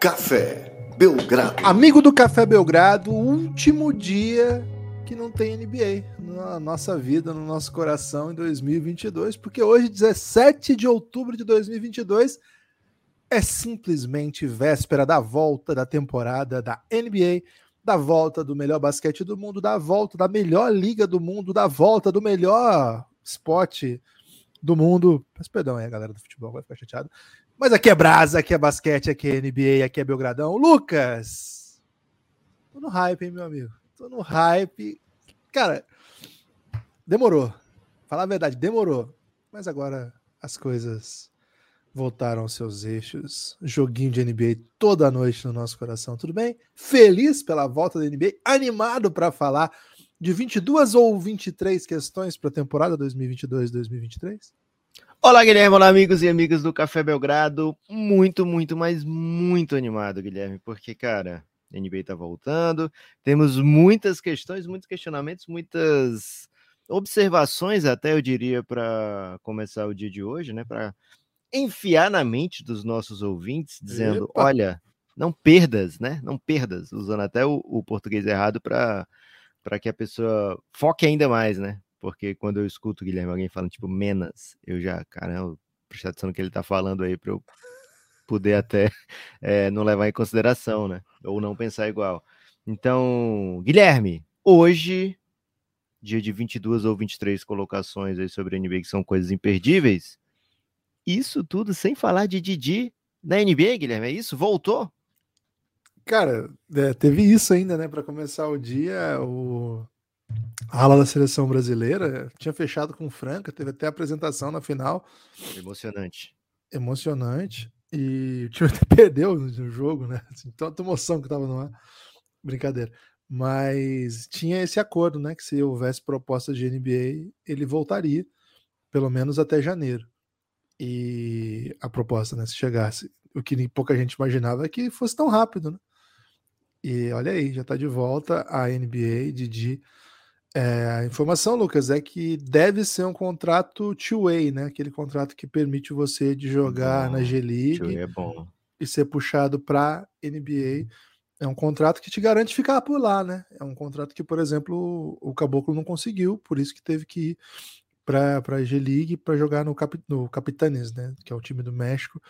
Café Belgrado. Amigo do Café Belgrado, último dia que não tem NBA na nossa vida, no nosso coração em 2022, porque hoje, 17 de outubro de 2022, é simplesmente véspera da volta da temporada da NBA, da volta do melhor basquete do mundo, da volta da melhor liga do mundo, da volta do melhor esporte do mundo. Mas perdão aí, a galera do futebol vai ficar chateada. Mas aqui é Brasa, aqui é basquete, aqui é NBA, aqui é Belgradão. Lucas! Tô no hype, hein, meu amigo? Tô no hype. Cara, demorou. Falar a verdade, demorou. Mas agora as coisas voltaram aos seus eixos. Joguinho de NBA toda noite no nosso coração, tudo bem? Feliz pela volta da NBA, animado para falar de 22 ou 23 questões para a temporada 2022-2023? Olá, Guilherme, olá, amigos e amigas do Café Belgrado. Muito, muito, mas muito animado, Guilherme, porque, cara, a NBA tá voltando, temos muitas questões, muitos questionamentos, muitas observações, até eu diria, para começar o dia de hoje, né? Para enfiar na mente dos nossos ouvintes, dizendo: Epa. olha, não perdas, né? Não perdas, usando até o, o português errado para que a pessoa foque ainda mais, né? Porque quando eu escuto Guilherme alguém falando tipo menos, eu já, caramba, prestar atenção no que ele tá falando aí para eu poder até é, não levar em consideração, né? Ou não pensar igual. Então, Guilherme, hoje, dia de 22 ou 23 colocações aí sobre a NBA que são coisas imperdíveis. Isso tudo sem falar de Didi na NBA, Guilherme, é isso? Voltou? Cara, é, teve isso ainda, né? Para começar o dia, o a ala da seleção brasileira tinha fechado com Franca, teve até apresentação na final. Emocionante. Emocionante. E o time até perdeu no jogo, né? Assim, tanta emoção que tava no ar. Brincadeira. Mas tinha esse acordo, né? Que se houvesse proposta de NBA, ele voltaria, pelo menos até janeiro. E a proposta, né? Se chegasse. O que pouca gente imaginava é que fosse tão rápido, né? E olha aí, já tá de volta a NBA, Didi. É, a informação, Lucas, é que deve ser um contrato two-way, né? Aquele contrato que permite você de jogar bom, na G-League é e ser puxado para NBA. É um contrato que te garante ficar por lá, né? É um contrato que, por exemplo, o Caboclo não conseguiu, por isso que teve que ir para a G-League para jogar no, Cap, no Capitanes, né? Que é o time do México.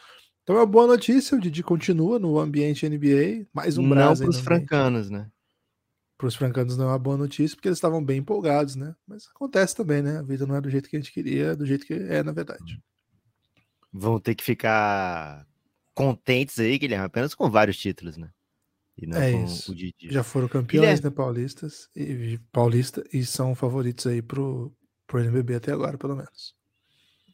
Então é uma boa notícia, o Didi continua no ambiente NBA, mais um. Não para os francanos, né? Para os francanos não é uma boa notícia, porque eles estavam bem empolgados, né? Mas acontece também, né? A vida não é do jeito que a gente queria, é do jeito que é, na verdade. Vão ter que ficar contentes aí, Guilherme, apenas com vários títulos, né? é isso. Já foram campeões, né, paulistas e paulista e são favoritos aí pro, pro NBB até agora, pelo menos.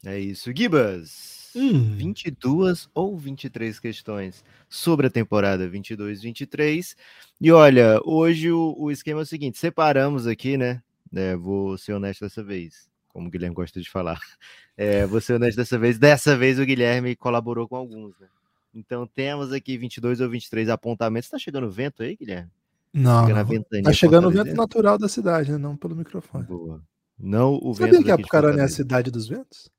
É isso. Gibas, hum. 22 ou 23 questões sobre a temporada 22-23. E olha, hoje o, o, esquema é o seguinte: separamos aqui, né? É, vou ser honesto dessa vez, como o Guilherme gosta de falar. É, vou ser honesto dessa vez. Dessa vez o Guilherme colaborou com alguns, né? Então temos aqui 22 ou 23 apontamentos. Tá chegando vento aí, Guilherme? Não, não. tá chegando o vento natural da cidade, né? não pelo microfone. Boa. Não o Sabia vento. Sabia que Apucarana é a cidade dos ventos?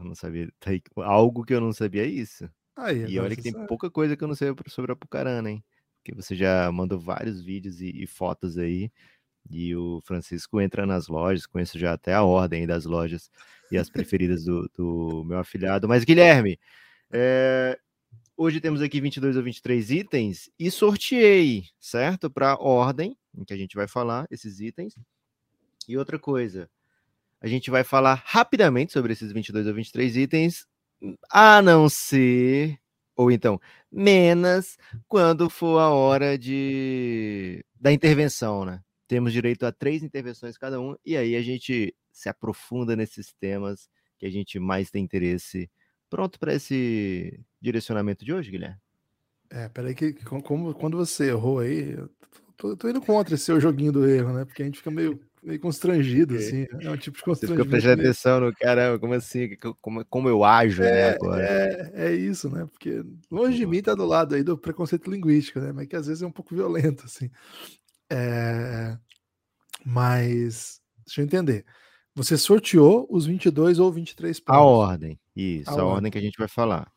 Não sabia. Algo que eu não sabia é isso. Aí, e olha que tem sabe. pouca coisa que eu não sei sobre Apucarana, hein? Porque você já mandou vários vídeos e, e, fotos aí. E o Francisco entra nas lojas, conheço já até a ordem das lojas e as preferidas do, do meu afilhado. Mas, Guilherme, é, hoje temos aqui 22 ou 23 itens e sorteei, certo? Para a ordem em que a gente vai falar esses itens. E outra coisa, a gente vai falar rapidamente sobre esses 22 ou 23 itens, a não ser, ou então, menos, quando for a hora de da intervenção, né? Temos direito a três intervenções cada um, e aí a gente se aprofunda nesses temas que a gente mais tem interesse. Pronto para esse direcionamento de hoje, Guilherme? É, peraí, que como, quando você errou aí, eu tô, tô indo contra esse seu joguinho do erro, né? Porque a gente fica meio meio constrangido, assim. É um tipo de constrangimento. Você prestando atenção no caramba, como assim? Como, como eu ajo, né, é, né, agora? É, é isso, né? Porque longe de mim tá do lado aí do preconceito linguístico, né? Mas que às vezes é um pouco violento, assim. É... Mas, deixa eu entender. Você sorteou os 22 ou 23 pontos. A ordem, isso, a, a ordem. ordem que a gente vai falar.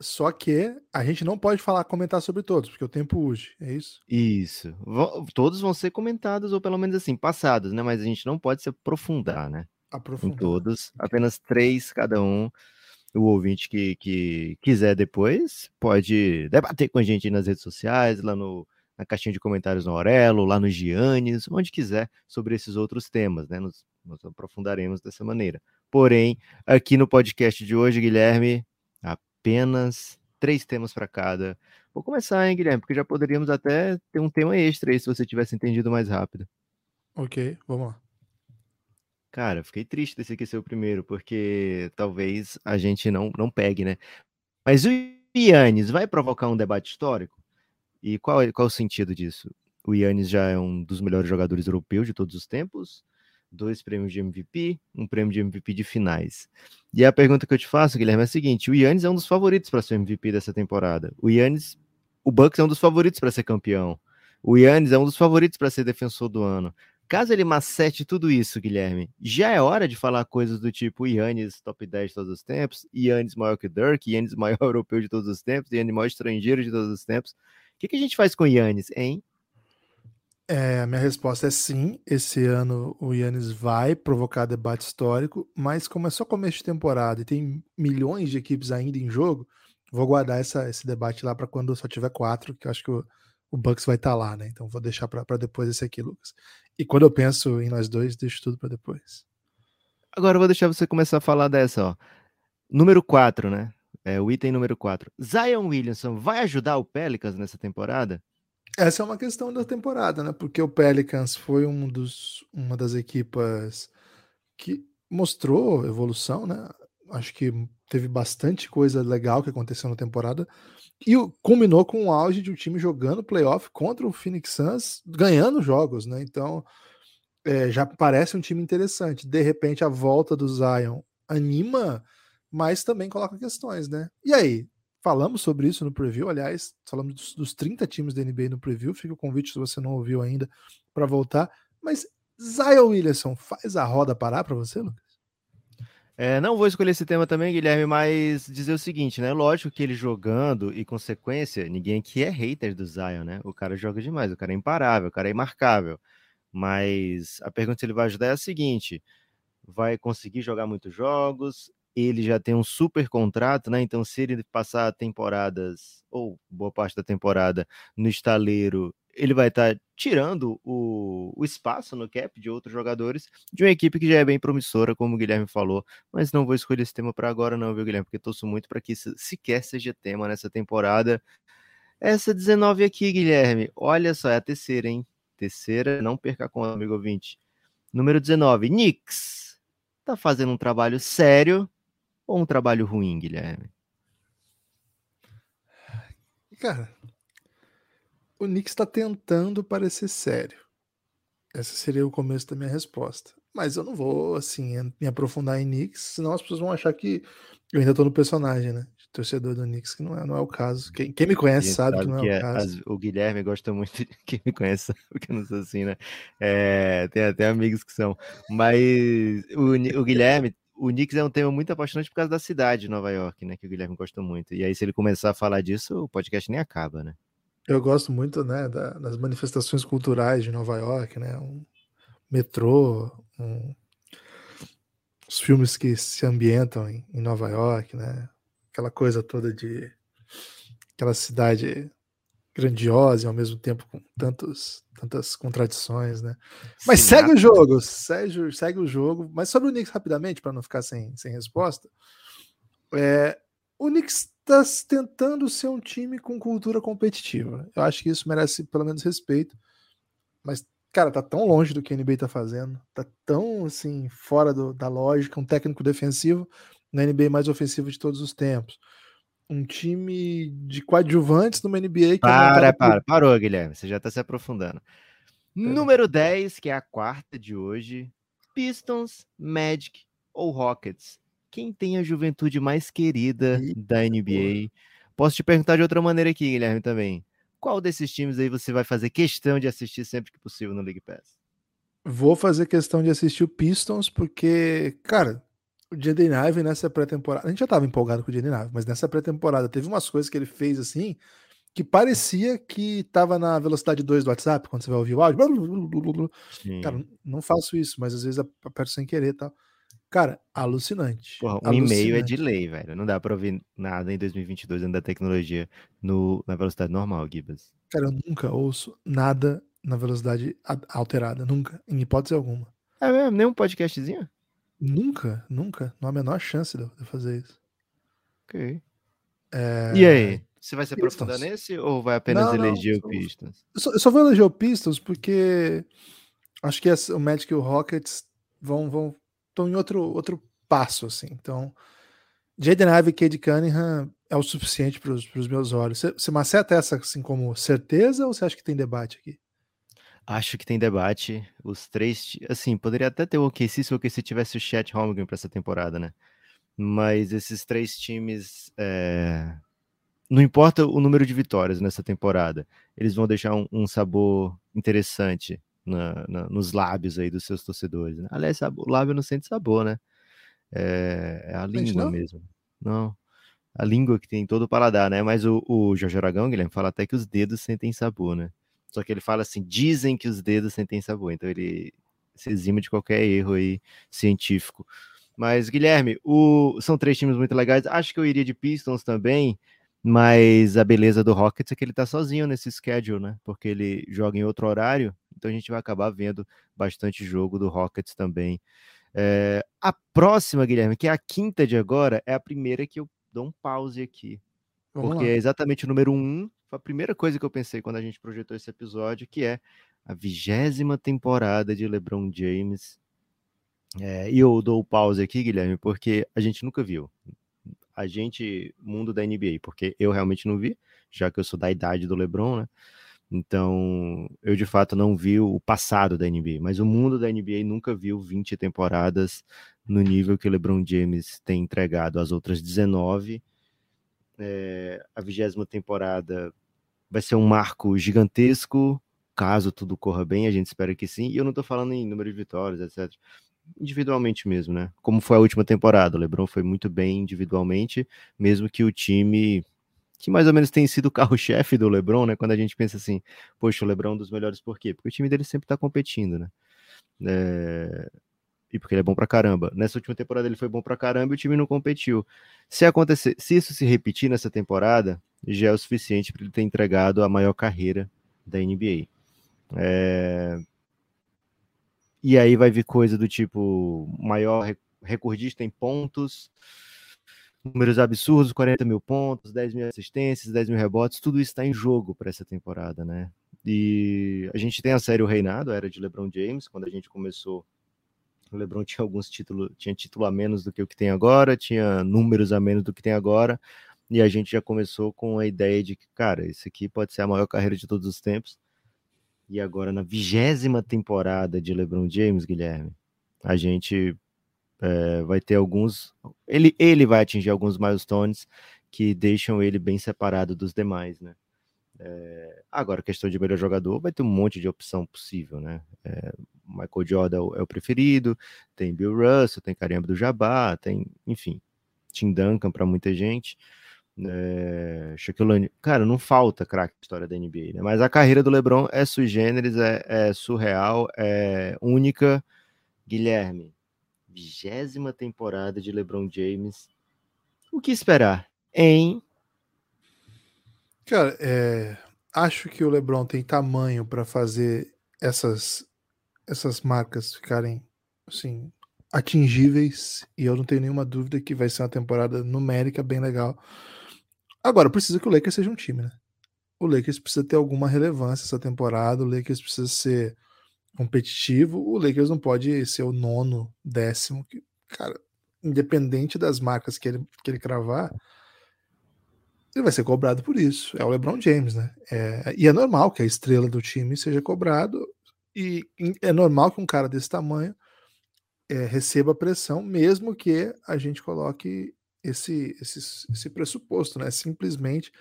Só que a gente não pode falar, comentar sobre todos, porque o tempo urge, é isso? Isso. Vão- todos vão ser comentados, ou pelo menos assim, passados, né? Mas a gente não pode se aprofundar, né? Em Aprofundar. todos, apenas três cada um. O ouvinte que, que quiser depois pode debater com a gente nas redes sociais, lá no, na caixinha de comentários no Aurelo, lá no Giannis, onde quiser, sobre esses outros temas, né? Nos, nos aprofundaremos dessa maneira. Porém, aqui no podcast de hoje, Guilherme, apenas três temas para cada. Vou começar, hein, Guilherme, porque já poderíamos até ter um tema extra aí se você tivesse entendido mais rápido. Ok, vamos lá. Cara, fiquei triste desse aqui ser o primeiro, porque talvez a gente não, não pegue, né? Mas o Yannis vai provocar um debate histórico? E qual, é- qual é o sentido disso? O Yannis já é um dos melhores jogadores europeus de todos os tempos, dois prêmios de MVP, um prêmio de MVP de finais. E a pergunta que eu te faço, Guilherme, é a seguinte: o Yannis é um dos favoritos para ser MVP dessa temporada. O Yannis, o Bucks é um dos favoritos para ser campeão. O Yannis é um dos favoritos para ser defensor do ano. Caso ele macete tudo isso, Guilherme, já é hora de falar coisas do tipo Yannis top 10 de todos os tempos, Yannis maior que Dirk, Yannis maior europeu de todos os tempos, Yannis maior estrangeiro de todos os tempos. O que, que a gente faz com Yannis, hein? É, a minha resposta é sim. Esse ano o Yannis vai provocar debate histórico, mas como é só começo de temporada e tem milhões de equipes ainda em jogo, vou guardar essa, esse debate lá para quando só tiver quatro, que eu acho que o, o Bucks vai estar lá, né? Então vou deixar para depois esse aqui, Lucas. E quando eu penso em nós dois, deixo tudo para depois. Agora eu vou deixar você começar a falar dessa, ó. Número 4, né? É o item número 4. Zion Williamson vai ajudar o Pelicans nessa temporada? Essa é uma questão da temporada, né? Porque o Pelicans foi um dos, uma das equipas que mostrou evolução, né? Acho que teve bastante coisa legal que aconteceu na temporada. E culminou com o auge de um time jogando playoff contra o Phoenix Suns, ganhando jogos, né? Então é, já parece um time interessante. De repente, a volta do Zion anima, mas também coloca questões, né? E aí? Falamos sobre isso no preview, aliás, falamos dos, dos 30 times da NBA no preview. Fica o convite se você não ouviu ainda para voltar. Mas Zion Williamson faz a roda parar para você, Lucas? É, não vou escolher esse tema também, Guilherme, mas dizer o seguinte, né? Lógico que ele jogando e consequência, ninguém aqui é hater do Zion, né? O cara joga demais, o cara é imparável, o cara é imarcável. Mas a pergunta se ele vai ajudar é a seguinte: vai conseguir jogar muitos jogos? Ele já tem um super contrato, né? Então, se ele passar temporadas, ou boa parte da temporada, no estaleiro, ele vai estar tirando o, o espaço no cap de outros jogadores de uma equipe que já é bem promissora, como o Guilherme falou. Mas não vou escolher esse tema para agora, não, viu, Guilherme? Porque torço muito para que isso sequer seja tema nessa temporada. Essa 19 aqui, Guilherme, olha só, é a terceira, hein? Terceira, não perca com amigo ouvinte. Número 19, Knicks. Tá fazendo um trabalho sério ou um trabalho ruim, Guilherme? Cara, o Knicks está tentando parecer sério. Esse seria o começo da minha resposta. Mas eu não vou, assim, me aprofundar em Knicks, senão as pessoas vão achar que eu ainda tô no personagem, né? De torcedor do Knicks, que não é, não é o caso. Quem, quem me conhece gente sabe, que não é o é- caso. as- o Guilherme gosta muito de quem me conhece, sabe que eu não sou assim, né? É, tem até amigos que são. Mas o, o Guilherme, o Knicks é um tema muito apaixonante por causa da cidade de Nova York, né? Que o Guilherme gosta muito. E aí, se ele começar a falar disso, o podcast nem acaba, né? Eu gosto muito, né, da- das manifestações culturais de Nova York, né? Um metrô, um- os filmes que se ambientam em, em Nova York, né? Aquela coisa toda de aquela cidade grandiosa e ao mesmo tempo com tantos, tantas contradições, né? Mas segue o jogo, segue, segue o jogo. Mas sobre o Knicks rapidamente, para não ficar sem, sem resposta, é, o Knicks está tentando ser um time com cultura competitiva. Eu acho que isso merece pelo menos respeito. Mas, cara, tá tão longe do que a NBA tá fazendo. Tá tão, assim, fora do- da lógica. Um técnico defensivo na NBA mais ofensivo de todos os tempos. Um time de coadjuvantes numa NBA que é Para, montada por- para, parou, Guilherme. Você já tá se aprofundando. Número 10, que é a quarta de hoje. Pistons, Magic ou Rockets? Quem tem a juventude mais querida da NBA? Posso te perguntar de outra maneira aqui, Guilherme, também. Qual desses times aí você vai fazer questão de assistir sempre que possível no League Pass? Vou fazer questão de assistir o Pistons, porque, cara, o Jaden Ive nessa pré-temporada. A gente já estava empolgado com o Jaden Ive, mas nessa pré-temporada teve umas coisas que ele fez assim que parecia que estava na velocidade 2 do WhatsApp, quando você vai ouvir o áudio. Cara, não faço isso, mas às vezes aperto sem querer e tal. Cara, alucinante. Porra, um e-mail é de lei, velho. Não dá pra ouvir nada em 2022 dentro da tecnologia no, na velocidade normal, Gibas. Cara, eu nunca ouço nada na velocidade alterada. Nunca. Em hipótese alguma. É mesmo? Nem um podcastzinho? Nunca, nunca. Não há a menor chance de eu fazer isso. Ok. É... E aí? Você vai se aprofundar Pistons. nesse ou vai apenas não, eleger não, o Pistons? Eu só, eu só, vou eleger o Pistons porque acho que o Magic e o Rockets vão vão estão em outro outro passo assim. Então, Jaden Ivey e Cade Cunningham é o suficiente para os meus olhos. Você, você maceta essa assim como certeza ou você acha que tem debate aqui? Acho que tem debate. Os três, assim, poderia até ter o OKC se o OKC tivesse o Chet Holmgren para essa temporada, né? Mas esses três times, é... não importa o número de vitórias nessa temporada, eles vão deixar um, um sabor interessante na, na, nos lábios aí dos seus torcedores. Né? Aliás, o lábio não sente sabor, né? É, é a língua não? mesmo. Não. A língua que tem todo o paladar, né? Mas o, o Jorge Aragão, Guilherme, fala até que os dedos sentem sabor, né? Só que ele fala assim: dizem que os dedos sentem sabor. Então ele se exime de qualquer erro aí científico. Mas, Guilherme, o... são três times muito legais. Acho que eu iria de Pistons também, mas a beleza do Rockets é que ele tá sozinho nesse schedule, né? Porque ele joga em outro horário, então a gente vai acabar vendo bastante jogo do Rockets também. É... a próxima, Guilherme, que é a quinta de agora, é a primeira que eu dou um pause aqui. Vamos porque lá. é exatamente o número um foi a primeira coisa que eu pensei quando a gente projetou esse episódio, que é a vigésima temporada de LeBron James. É, e eu dou pause aqui, Guilherme, porque a gente nunca viu. A gente, mundo da NBA, porque eu realmente não vi, já que eu sou da idade do LeBron, né? Então, eu de fato não vi o passado da NBA, mas o mundo da NBA nunca viu 20 temporadas no nível que LeBron James tem entregado as outras 19 é, a vigésima temporada vai ser um marco gigantesco, caso tudo corra bem, a gente espera que sim. E eu não estou falando em número de vitórias, etc. Individualmente mesmo, né? Como foi a última temporada, o LeBron foi muito bem individualmente, mesmo que o time que mais ou menos tem sido o carro-chefe do LeBron, né? Quando a gente pensa assim, poxa, o LeBron é um dos melhores por quê? Porque o time dele sempre está competindo, né? É e porque ele é bom pra caramba. Nessa última temporada ele foi bom pra caramba e o time não competiu. Se acontecer, se isso se repetir nessa temporada, já é o suficiente para ele ter entregado a maior carreira da NBA. É... E aí vai vir coisa do tipo maior recordista em pontos, números absurdos, 40 mil pontos, 10 mil assistências, 10 mil rebotes, tudo isso está em jogo para essa temporada, né? E a gente tem a série O Reinado, a era de LeBron James, quando a gente começou o LeBron tinha alguns títulos, tinha título a menos do que o que tem agora, tinha números a menos do que tem agora, e a gente já começou com a ideia de que, cara, isso aqui pode ser a maior carreira de todos os tempos. E agora, na vigésima temporada de LeBron James, Guilherme, a gente é, vai ter alguns. Ele, ele vai atingir alguns milestones que deixam ele bem separado dos demais, né? É, agora, questão de melhor jogador, vai ter um monte de opção possível, né? É, Michael Jordan é o, é o, preferido, tem Bill Russell, tem Kareem do Jabá, tem, enfim, Tim Duncan para muita gente. É, Shaquille O'Neal, cara, não falta craque história da NBA, né? Mas a carreira do LeBron é sui generis, é, é surreal, é única. Guilherme, vigésima temporada de LeBron James. O que esperar? Em Cara, é, acho que o LeBron tem tamanho para fazer essas essas marcas ficarem assim atingíveis e eu não tenho nenhuma dúvida que vai ser uma temporada numérica bem legal. Agora precisa que o Lakers seja um time, né? O Lakers precisa ter alguma relevância essa temporada, o Lakers precisa ser competitivo, o Lakers não pode ser o nono, décimo, que, cara, independente das marcas que ele, que ele cravar, ele vai ser cobrado por isso. É o LeBron James, né? É, e é normal que a estrela do time seja cobrado, e é normal que um cara desse tamanho é, receba pressão, mesmo que a gente coloque esse, esse, esse pressuposto, né? Simplesmente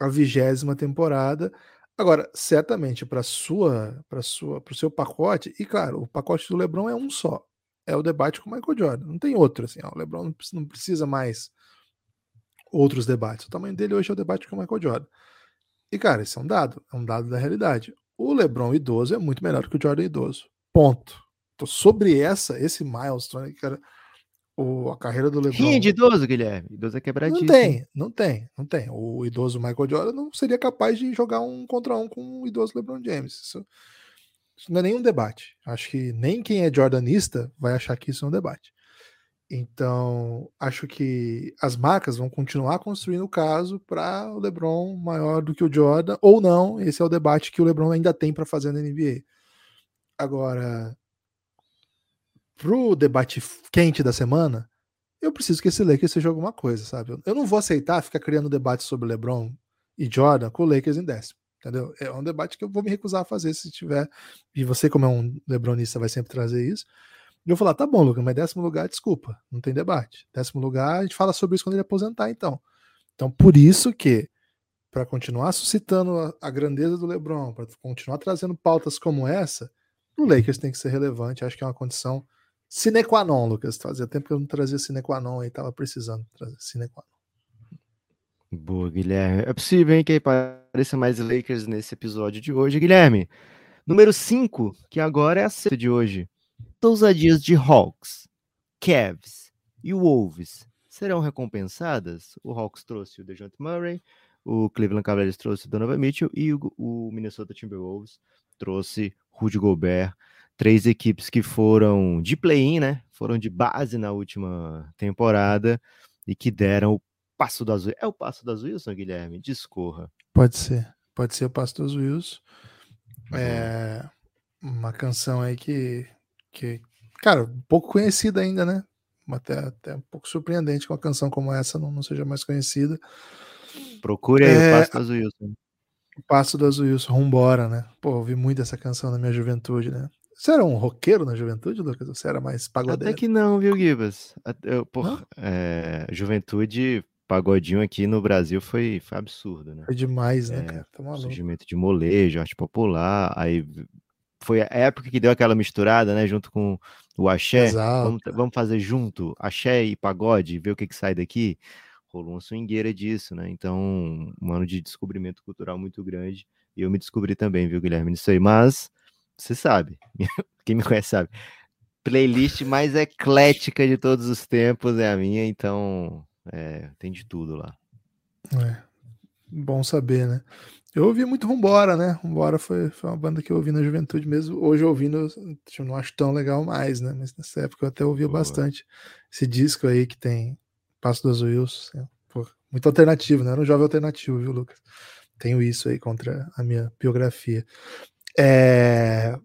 a vigésima temporada. Agora, certamente para sua, para sua, para o seu pacote, e claro, o pacote do LeBron é um só. é o debate com o Michael Jordan. Não tem outro, assim. Ó, o LeBron não precisa mais outros debates. O tamanho dele hoje é o debate com o Michael Jordan. E, cara, isso é um dado, é um dado da realidade. O LeBron idoso é muito melhor que o Jordan idoso. Ponto. Então, sobre essa, esse milestone, cara, o, a carreira do LeBron. Rinha de idoso, Guilherme. Idoso é quebradinho. Não tem, não tem, não tem. O idoso Michael Jordan não seria capaz de jogar um contra um com o idoso LeBron James. Isso, isso não é nenhum debate. Acho que nem quem é jordanista vai achar que isso é um debate. Então, acho que as marcas vão continuar construindo o caso para o LeBron maior do que o Jordan, ou não. Esse é o debate que o LeBron ainda tem para fazer na NBA. Agora, pro debate quente da semana, eu preciso que esse Lakers seja alguma coisa, sabe? Eu não vou aceitar ficar criando debate sobre LeBron e Jordan com o Lakers em décimo. Entendeu? É um debate que eu vou me recusar a fazer se tiver. E você, como é um lebronista, vai sempre trazer isso. E eu falar, tá bom, Lucas, mas décimo lugar, desculpa, não tem debate. Décimo lugar, a gente fala sobre isso quando ele aposentar, então. Então, por isso que, para continuar suscitando a, a, grandeza do LeBron, para continuar trazendo pautas como essa, o Lakers tem que ser relevante. Acho que é uma condição sine qua non, Lucas. Fazia tempo que eu não trazia sine qua non e tava precisando trazer sine qua non. Boa, Guilherme. É possível, hein, que apareça mais Lakers nesse episódio de hoje. Guilherme, número 5, que agora é a sexta de hoje ousadias de Hawks, Cavs e Wolves serão recompensadas? O Hawks trouxe o DeJounte Murray, o Cleveland Cavaliers trouxe o Donovan Mitchell e o, o Minnesota Timberwolves trouxe Rudy Gobert. Três equipes que foram de play-in, né? Foram de base na última temporada e que deram o passo das É o passo das Wilson, Guilherme? Discorra. Pode ser. Pode ser o passo das Wilson. É uma canção aí que que, cara, pouco conhecida ainda, né? Até, até um pouco surpreendente que uma canção como essa não, não seja mais conhecida. Procure aí é, o Passo do Azul Wilson. O Passo do Azul Wilson, Rumbora, né? Pô, ouvi muito essa canção na minha juventude, né? Você era um roqueiro na juventude, Lucas? Você era mais pagodeiro? Até que não, viu, Gibas? Eu, por, é, juventude, pagodinho aqui no Brasil foi, foi absurdo, né? Foi demais, né, é, cara? Tá surgimento de molejo, arte popular, aí foi a época que deu aquela misturada, né? Junto com o axé. Vamos, vamos, fazer junto axé e pagode, ver o que, que sai daqui. Rolou uma swingueira disso, né? Então, um ano de descobrimento cultural muito grande. E eu me descobri também, viu, Guilherme? Nisso aí. Mas, você sabe, quem me conhece sabe. Playlist mais eclética de todos os tempos é a minha, então é, tem de tudo lá. É, bom saber, né? Eu ouvi muito Rumbora, né? Rumbora foi, foi uma banda que eu ouvi na juventude mesmo. Hoje ouvindo, eu não acho tão legal mais, né? Mas nessa época eu até ouvia Boa. bastante. Esse disco aí que tem Passo dos Wills, é, muito alternativo, né? Era um jovem alternativo, viu, Lucas? Tenho isso aí contra a minha biografia. É...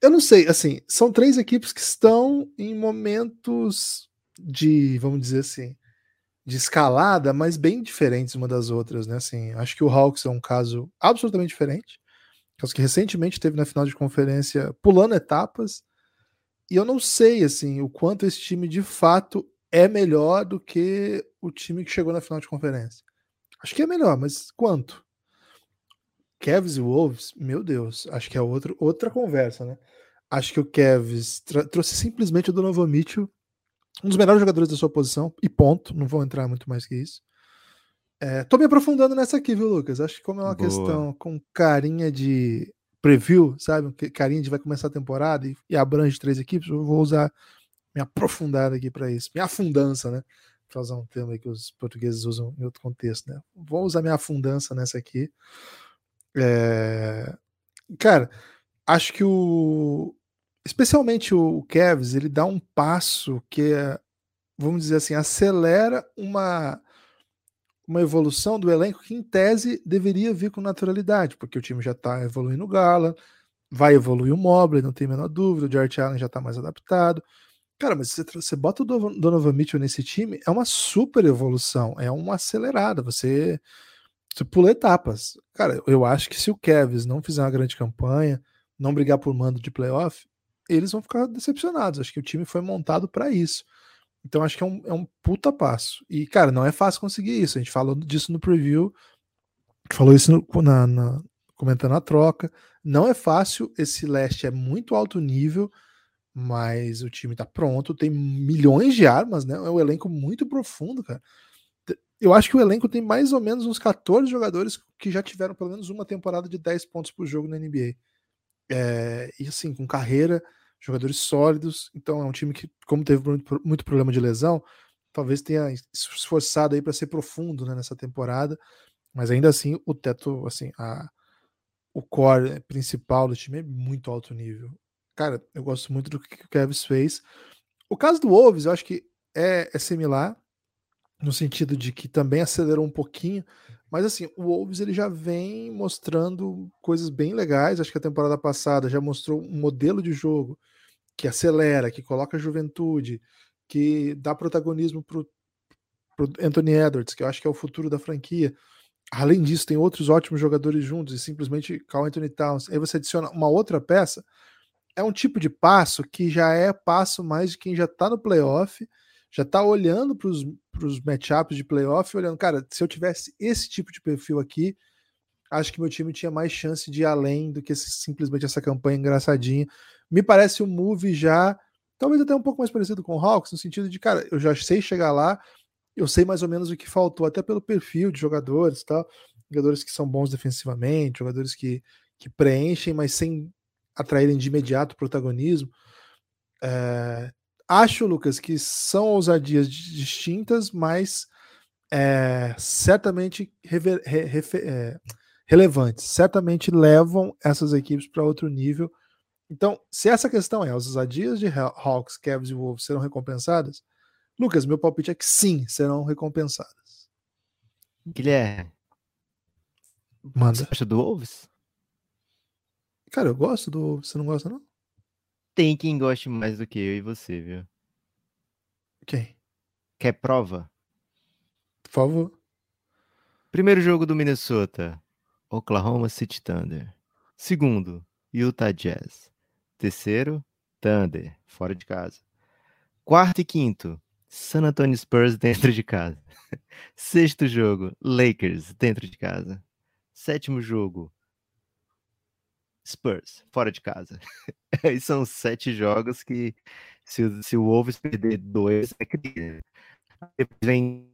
Eu não sei, assim, são três equipes que estão em momentos de, vamos dizer assim, de escalada, mas bem diferentes uma das outras, né? Assim, acho que o Hawks é um caso absolutamente diferente. Caso que recentemente teve na final de conferência pulando etapas. E eu não sei assim o quanto esse time de fato é melhor do que o time que chegou na final de conferência. Acho que é melhor, mas quanto? Cavs e Wolves, meu Deus, acho que é outro, outra conversa, né? Acho que o Cavs trouxe simplesmente o Donovan Mitchell um dos melhores jogadores da sua posição, e ponto, não vou entrar muito mais que isso. É, tô me aprofundando nessa aqui, viu, Lucas? Acho que como é uma Boa. questão com carinha de preview, sabe? Carinha de vai começar a temporada e, e abrange três equipes, eu vou usar me aprofundar aqui para isso. Minha afundança, né? Pra usar um termo que os portugueses usam em outro contexto, né? Vou usar minha afundança nessa aqui. É... Cara, acho que o, especialmente o Kevs, ele dá um passo que é, vamos dizer assim, acelera uma uma evolução do elenco que em tese deveria vir com naturalidade, porque o time já está evoluindo o Gala, vai evoluir o Mobley, não tem a menor dúvida, o George Allen já está mais adaptado. Cara, mas você, você bota o Donovan Mitchell nesse time, é uma super evolução, é uma acelerada, você, você pula etapas. Cara, eu acho que se o Kevs não fizer uma grande campanha, não brigar por mando de playoff, eles vão ficar decepcionados. Acho que o time foi montado para isso. Então acho que é um, é um puta passo. E, cara, não é fácil conseguir isso. A gente falou disso no preview, falou isso no, na, na, comentando a troca. Não é fácil. Esse leste é muito alto nível. mas o time tá pronto, tem milhões de armas, né? É um elenco muito profundo, cara. Eu acho que o elenco tem mais ou menos uns 14 jogadores que já tiveram pelo menos uma temporada de 10 pontos por jogo na NBA. É, e assim, com carreira, jogadores sólidos. Então é um time que, como teve muito, problema de lesão, talvez tenha esforçado aí para ser profundo né, nessa temporada. Mas ainda assim, o teto, assim, a, o core principal do time é muito alto nível. Cara, eu gosto muito do que o Kevs fez. O caso do Wolves, eu acho que é, é similar, no sentido de que também acelerou um pouquinho, mas assim, o Wolves ele já vem mostrando coisas bem legais. Acho que a temporada passada já mostrou um modelo de jogo que acelera, que coloca a juventude, que dá protagonismo para o Anthony Edwards, que eu acho que é o futuro da franquia. Além disso, tem outros ótimos jogadores juntos e simplesmente Carl Anthony Towns. Aí você adiciona uma outra peça. É um tipo de passo que já é passo mais de quem já está no playoff, já está olhando para os matchups de playoff, olhando, cara, se eu tivesse esse tipo de perfil aqui, acho que meu time tinha mais chance de ir além do que simplesmente essa campanha engraçadinha. Me parece um move já, talvez até um pouco mais parecido com o Hawks, no sentido de, cara, eu já sei chegar lá, eu sei mais ou menos o que faltou, até pelo perfil de jogadores tal. Jogadores que são bons defensivamente, jogadores que, que preenchem, mas sem atraírem de imediato protagonismo. É, acho, Lucas, que são ousadias distintas, mas é, certamente rever, re, é, relevantes. Certamente levam essas equipes para outro nível. Então, se essa questão é, as ousadias de Hawks, Cavs e Wolves serão recompensadas, Lucas, meu palpite é que sim, serão recompensadas. Guilherme. Manda. Você acha do Wolves? Cara, eu gosto do Wolves. Você não gosta, não? Tem quem goste mais do que eu e você, viu? Quem? Quer prova? Por favor. Primeiro jogo do Minnesota, Oklahoma City Thunder. Segundo, Utah Jazz. Terceiro, Thunder, fora de casa. Quarto e quinto, San Antonio Spurs dentro de casa. Sexto jogo, Lakers dentro de casa. Sétimo jogo, Spurs fora de casa. Aí são sete jogos que, se, se o Wolves perder dois, é crise. Depois vem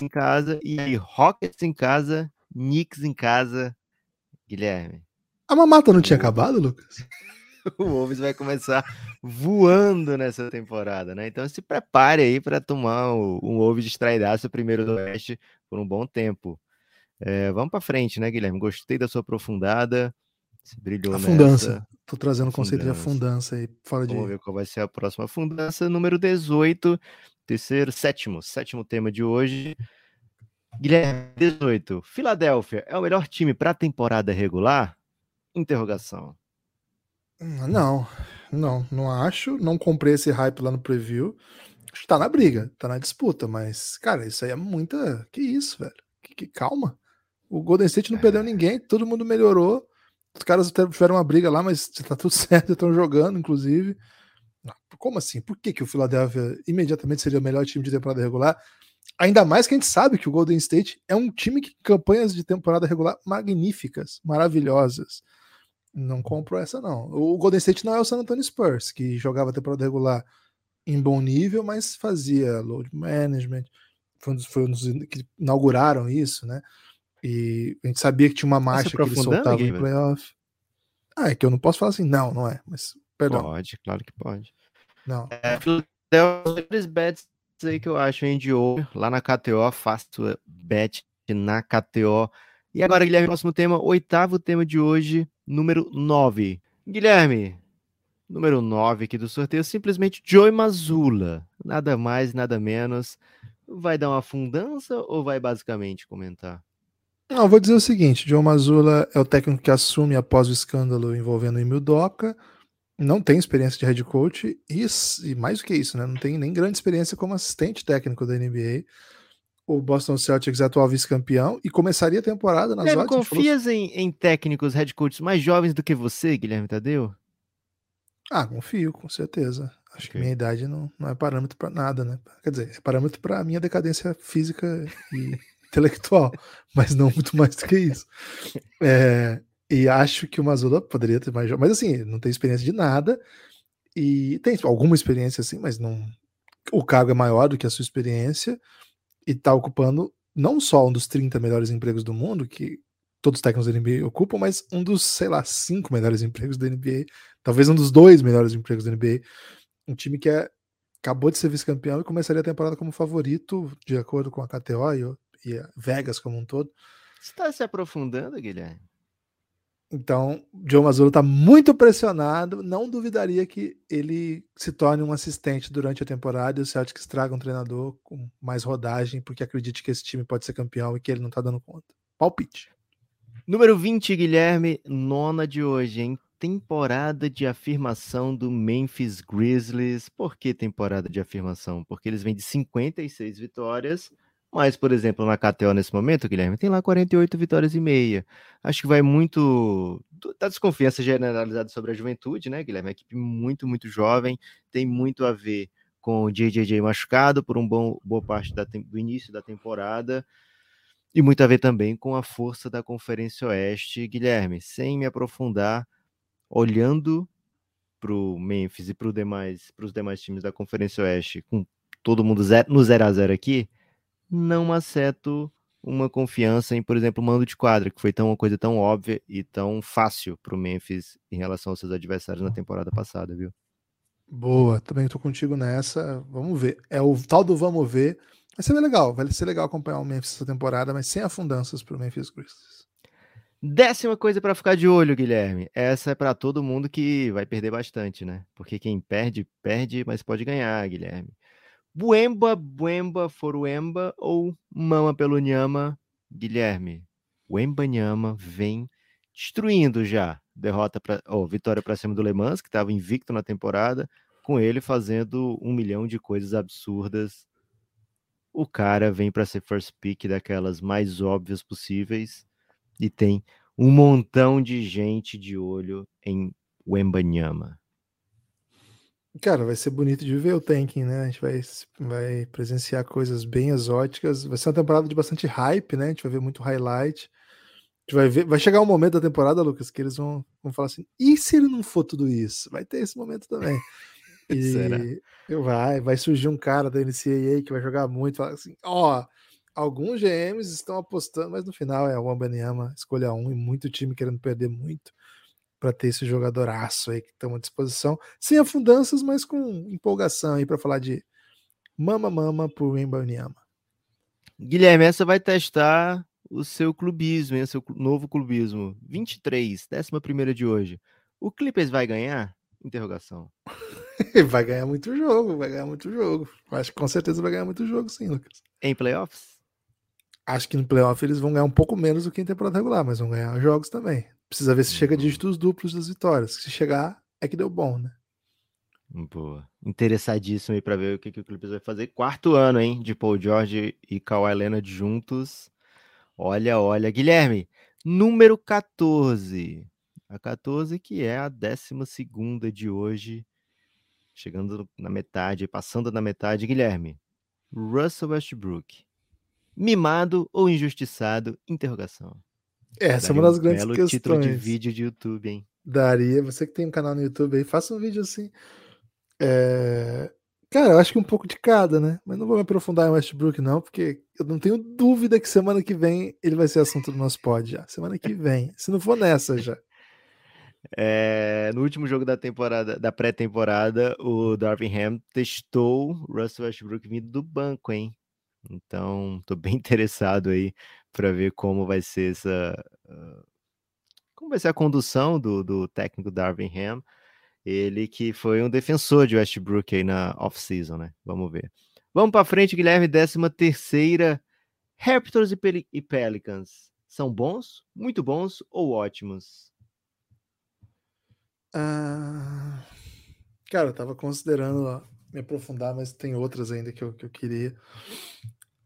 em casa e aí Rockets em casa, Knicks em casa. Guilherme. A mamata não tinha acabado, Lucas? o Wolves vai começar voando nessa temporada, né? Então se prepare aí para tomar o, um Wolves distraidaço primeiro do Oeste por um bom tempo. É, vamos para frente, né, Guilherme? Gostei da sua aprofundada. Se brilhou afundança. Nessa. Tô trazendo o conceito de afundança aí fora de. Vamos ver qual vai ser a próxima afundança. Número 18, terceiro, sétimo, sétimo tema de hoje. Guilherme, 18. Filadélfia é o melhor time para a temporada regular? Interrogação. Hum, não, não, não acho. Não comprei esse hype lá no preview. Acho que tá na briga, tá na disputa, mas, cara, isso aí é muita. Que isso, velho? Que, que calma. O Golden State não é. perdeu ninguém, todo mundo melhorou. Os caras até tiveram uma briga lá, mas tá tudo certo, estão jogando, inclusive. Como assim? Por que, que o Philadelphia imediatamente seria o melhor time de temporada regular? Ainda mais que a gente sabe que o Golden State é um time que campanhas de temporada regular magníficas, maravilhosas. Não compro essa, não. O Golden State não é o San Antonio Spurs, que jogava temporada regular em bom nível, mas fazia load management. Foi um dos, foi um dos que inauguraram isso, né? E a gente sabia que tinha uma marcha que eles soltavam em playoff. Ah, é que eu não posso falar assim, não, não é. Mas, perdão. Pode, claro que pode. Não. É, os bets aí que eu acho em de lá na KTO, faço bet na KTO. E agora, Guilherme, próximo tema, oitavo tema de hoje, número 9. Guilherme, número 9 aqui do sorteio, simplesmente Joey Mazula. Nada mais, nada menos. Vai dar uma fundança ou vai basicamente comentar? Não, vou dizer o seguinte: Joe Mazula é o técnico que assume após o escândalo envolvendo o Emil Doca. Não tem experiência de head coach e, e, mais do que isso, né? Não tem nem grande experiência como assistente técnico da NBA. O Boston Celtics é atual vice-campeão e começaria a temporada nas Guilherme, odds. Confias falou... em, em técnicos, head coaches mais jovens do que você, Guilherme Tadeu? Ah, confio, com certeza. Acho okay. que minha idade não, não é parâmetro para nada, né? Quer dizer, é parâmetro para minha decadência física e intelectual, mas não muito mais do que isso. É, e acho que o Mazula poderia ter mais. Mas assim, não tem experiência de nada. e tem alguma experiência assim, mas não. O cargo é maior do que a sua experiência e está ocupando não só um dos 30 melhores empregos do mundo, que todos os técnicos da NBA ocupam, mas um dos, sei lá, cinco melhores empregos da NBA, talvez um dos dois melhores empregos da NBA. Um time que é, acabou de ser vice-campeão e começaria a temporada como favorito, de acordo com a KTO e, e a Vegas como um todo. Você está se aprofundando, Guilherme? Então, Joe Mazzulla está muito pressionado. Não duvidaria que ele se torne um assistente durante a temporada e o Celtics traga um treinador com mais rodagem, porque acredite que esse time pode ser campeão e que ele não está dando conta. Palpite. Número 20, Guilherme, nona de hoje, em temporada de afirmação do Memphis Grizzlies. Por que temporada de afirmação? Porque eles vêm de 56 vitórias, mas, por exemplo, na KTO nesse momento, Guilherme, tem lá 48 vitórias e meia. Acho que vai muito da desconfiança generalizada sobre a juventude, né, Guilherme? É uma equipe muito, muito jovem, tem muito a ver com o JJJ machucado por um bom boa parte da, do início da temporada. E muito a ver também com a força da Conferência Oeste, Guilherme, sem me aprofundar, olhando para o Memphis e para demais, os demais times da Conferência Oeste, com todo mundo zero, no 0 a 0 aqui, não acerto uma confiança em, por exemplo, mando de quadra, que foi tão, uma coisa tão óbvia e tão fácil para o Memphis em relação aos seus adversários na temporada passada, viu? Boa, também estou contigo nessa. Vamos ver. É o tal do vamos ver Vai ser legal, vai ser legal acompanhar o Memphis essa temporada, mas sem afundanças para o Memphis Grizzlies. Décima coisa para ficar de olho, Guilherme. Essa é para todo mundo que vai perder bastante, né? Porque quem perde, perde, mas pode ganhar, Guilherme. Buemba, Buemba, Foruemba ou Mama pelo Nhama, Guilherme. Buemba Nhama vem destruindo já. Derrota para, oh, vitória para cima do Le Mans, que estava invicto na temporada, com ele fazendo um milhão de coisas absurdas o cara vem para ser first pick daquelas mais óbvias possíveis e tem um montão de gente de olho em Wembanyama. Cara, vai ser bonito de ver o tanking, né? A gente vai, vai presenciar coisas bem exóticas. Vai ser uma temporada de bastante hype, né? A gente vai ver muito highlight. A gente vai ver, vai chegar um momento da temporada, Lucas, que eles vão, vão falar assim: e se ele não for tudo isso? Vai ter esse momento também. E Será? vai, vai surgir um cara da NCAA que vai jogar muito, falar assim, ó, alguns GMs estão apostando, mas no final é o Wambanyama, escolha um, e muito time querendo perder muito para ter esse jogadoraço aí que estão à disposição, sem afundanças, mas com empolgação aí para falar de mama mama por Wembanyama. Guilherme, essa vai testar o seu clubismo, o seu novo clubismo. 23, 11 de hoje. O Clippers vai ganhar? Interrogação. vai ganhar muito jogo, vai ganhar muito jogo. Acho que com certeza vai ganhar muito jogo, sim, Lucas. Em playoffs? Acho que no playoff eles vão ganhar um pouco menos do que em temporada regular, mas vão ganhar jogos também. Precisa ver se chega a dígitos duplos das vitórias. Se chegar, é que deu bom, né? Boa. Interessadíssimo aí para ver o que, que o Clippers vai fazer. Quarto ano, hein, de Paul George e Kawhi Leonard juntos. Olha, olha. Guilherme, número 14. A 14, que é a 12 de hoje, chegando na metade, passando na metade. Guilherme, Russell Westbrook, mimado ou injustiçado? Interrogação. Essa é uma das grandes belo questões. título de vídeo de YouTube, hein? Daria. Você que tem um canal no YouTube aí, faça um vídeo assim. É... Cara, eu acho que um pouco de cada, né? Mas não vou me aprofundar em Westbrook, não, porque eu não tenho dúvida que semana que vem ele vai ser assunto do nosso pod já. Semana que vem. Se não for nessa já. É, no último jogo da temporada, da pré-temporada, o Darvin Ham testou Russell Westbrook vindo do banco, hein? Então, tô bem interessado aí para ver como vai ser essa, uh, como vai ser a condução do, do técnico Darvin Ham. Ele que foi um defensor de Westbrook aí na off-season, né? Vamos ver. Vamos para frente, Guilherme, 13 terceira. Raptors e, Pel e Pelicans são bons, muito bons ou ótimos? Ah, cara, eu tava considerando me aprofundar, mas tem outras ainda que eu, que eu queria.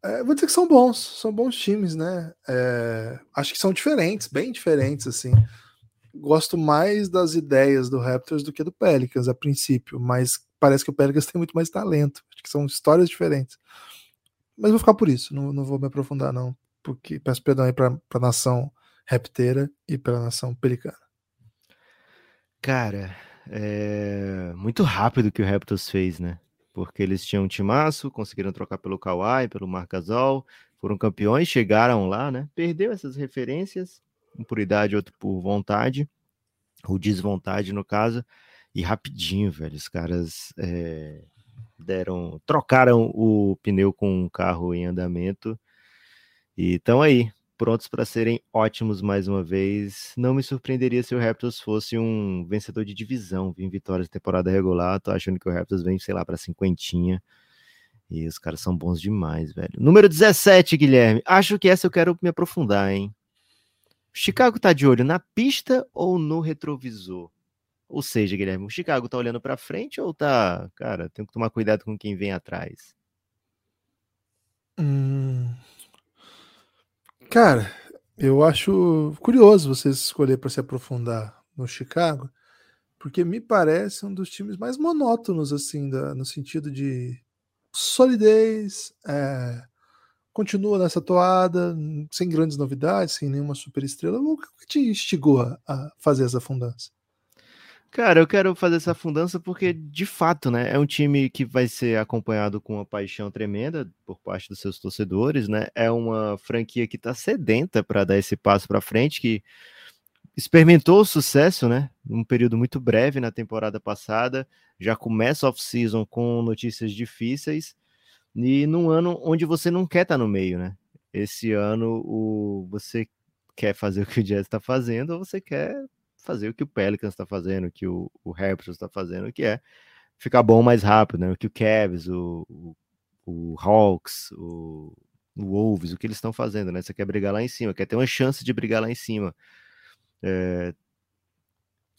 É, vou dizer que são bons, são bons times, né? É, acho que são diferentes, bem diferentes, assim. Gosto mais das ideias do Raptors do que do Pelicans, a princípio, mas parece que o Pelicans tem muito mais talento. Acho que são histórias diferentes. Mas vou ficar por isso, não, não vou me aprofundar, não. Porque peço perdão aí pra, pra nação rapteira e pela nação pelicana. Cara, é, muito rápido que o Raptors fez, né? Porque eles tinham um timaço, conseguiram trocar pelo Kawhi, pelo Marcasol, foram campeões, chegaram lá, né? Perdeu essas referências, um por idade, outro por vontade, ou desvontade no caso, e rapidinho, velho, os caras é, deram, trocaram o pneu com um carro em andamento e estão aí, prontos para serem ótimos mais uma vez. Não me surpreenderia se o Raptors fosse um vencedor de divisão, em vitórias de temporada regular. Tô achando que o Raptors vem, sei lá, para cinquentinha. E os caras são bons demais, velho. Número 17, Guilherme. Acho que essa eu quero me aprofundar, hein? Chicago tá de olho na pista ou no retrovisor? Ou seja, Guilherme, o Chicago tá olhando para frente ou tá, cara, tem que tomar cuidado com quem vem atrás? Hum, Cara, eu acho curioso vocês escolher para se aprofundar no Chicago, porque me parece um dos times mais monótonos, assim, da, no sentido de solidez, é, continua nessa toada, sem grandes novidades, sem nenhuma super estrela. O que te instigou a fazer essa fundança? Cara, eu quero fazer essa fundança porque, de fato, né, é um time que vai ser acompanhado com uma paixão tremenda por parte dos seus torcedores, né? É uma franquia que está sedenta para dar esse passo para frente, que experimentou o sucesso, né? Num período muito breve na temporada passada, já começa off-season com notícias difíceis e num ano onde você não quer estar tá no meio, né? Esse ano o você quer fazer o que o Jazz está fazendo ou você quer fazer o que o Pelicans está fazendo, o que o, o Raptors está fazendo, que é ficar bom mais rápido, né? O que o Cavs, o, o, o Hawks, o, o Wolves, o que eles estão fazendo, né? Você quer brigar lá em cima, quer ter uma chance de brigar lá em cima. É...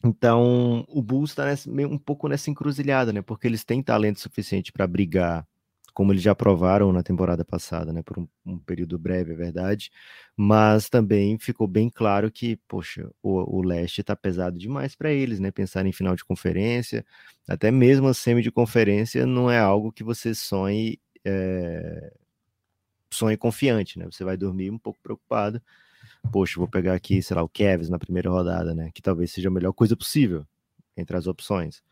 Então, o Bulls está um pouco nessa encruzilhada, né? Porque eles têm talento suficiente para brigar como eles já provaram na temporada passada, né? Por um, um período breve, é verdade. Mas também ficou bem claro que, poxa, o, o leste está pesado demais para eles, né? Pensar em final de conferência, até mesmo a semi de conferência não é algo que você sonhe, é... sonhe confiante, né? Você vai dormir um pouco preocupado. Poxa, vou pegar aqui, sei lá, o Cavs na primeira rodada, né? Que talvez seja a melhor coisa possível entre as opções.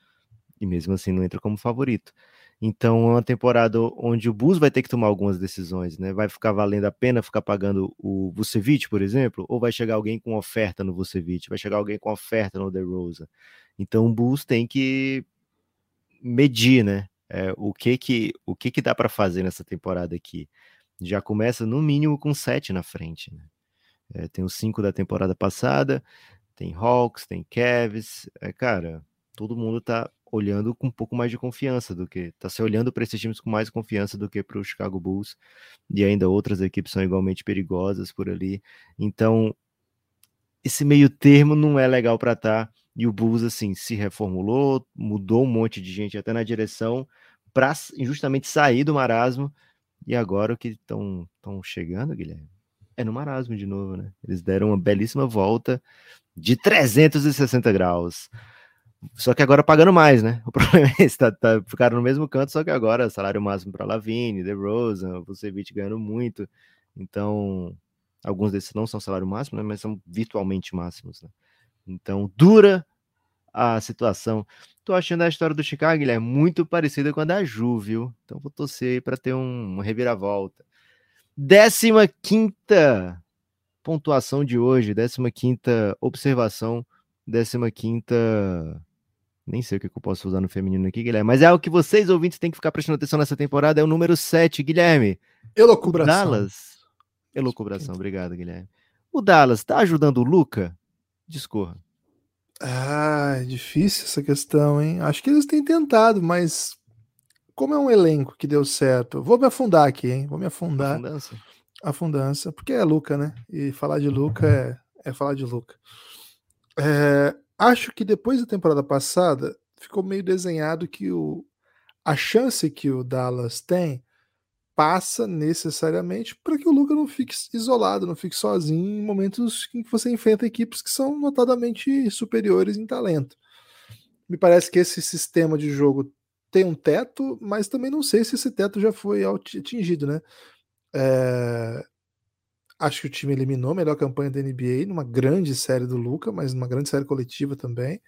E mesmo assim não entra como favorito. Então é uma temporada onde o Bus vai ter que tomar algumas decisões, né? Vai ficar valendo a pena ficar pagando o Vucevic, por exemplo, ou vai chegar alguém com oferta no Vucevic, vai chegar alguém com oferta no DeRozan. Então o Bus tem que medir, né? É, o que que o que que dá para fazer nessa temporada aqui? Já começa no mínimo com sete na frente, né? É, tem os cinco da temporada passada, tem Hawks, tem Cavs, é, cara, todo mundo tá olhando com um pouco mais de confiança do que tá se olhando para esses times com mais confiança do que para o Chicago Bulls e ainda outras equipes são igualmente perigosas por ali. Então, esse meio termo não é legal para estar tá, e o Bulls assim se reformulou, mudou um monte de gente até na direção para justamente sair do marasmo e agora o que estão estão chegando, Guilherme, é no marasmo de novo, né? Eles deram uma belíssima volta de 360 graus. Só que agora pagando mais, né? O problema é esse, tá, tá, ficaram no mesmo canto, só que agora salário máximo para Lavine, DeRozan, Vucevic ganhando muito. Então, alguns desses não são salário máximo, né? Mas são virtualmente máximos, né? Então, dura a situação. Tô achando a história do Chicago, Guilherme, muito parecida com a da Ju, viu? Então vou torcer para ter um, uma reviravolta. 15 quinta pontuação de hoje, 15 quinta observação, 15 quinta nem sei o que, eu posso usar no feminino aqui, Guilherme. Mas é o que vocês, ouvintes, têm que ficar prestando atenção nessa temporada. É o número 7, Guilherme. Elocubração. Dallas. Elocubração, obrigado, Guilherme. O Dallas tá ajudando o Luca? Discorra. Ah, é difícil essa questão, hein? Acho que eles têm tentado, mas como é um elenco que deu certo, vou me afundar aqui, hein? Vou me afundar. Afundança. Afundança, porque é Luca, né? E falar de Luca é, é falar de Luca. É, Acho que depois da temporada passada ficou meio desenhado que o, a chance que o Dallas tem passa necessariamente para que o Luca não fique isolado, não fique sozinho em momentos em que você enfrenta equipes que são notadamente superiores em talento. Me parece que esse sistema de jogo tem um teto, mas também não sei se esse teto já foi atingido, né? É, Acho que o time eliminou a melhor campanha da NBA numa grande série do Luca, mas numa grande série coletiva também.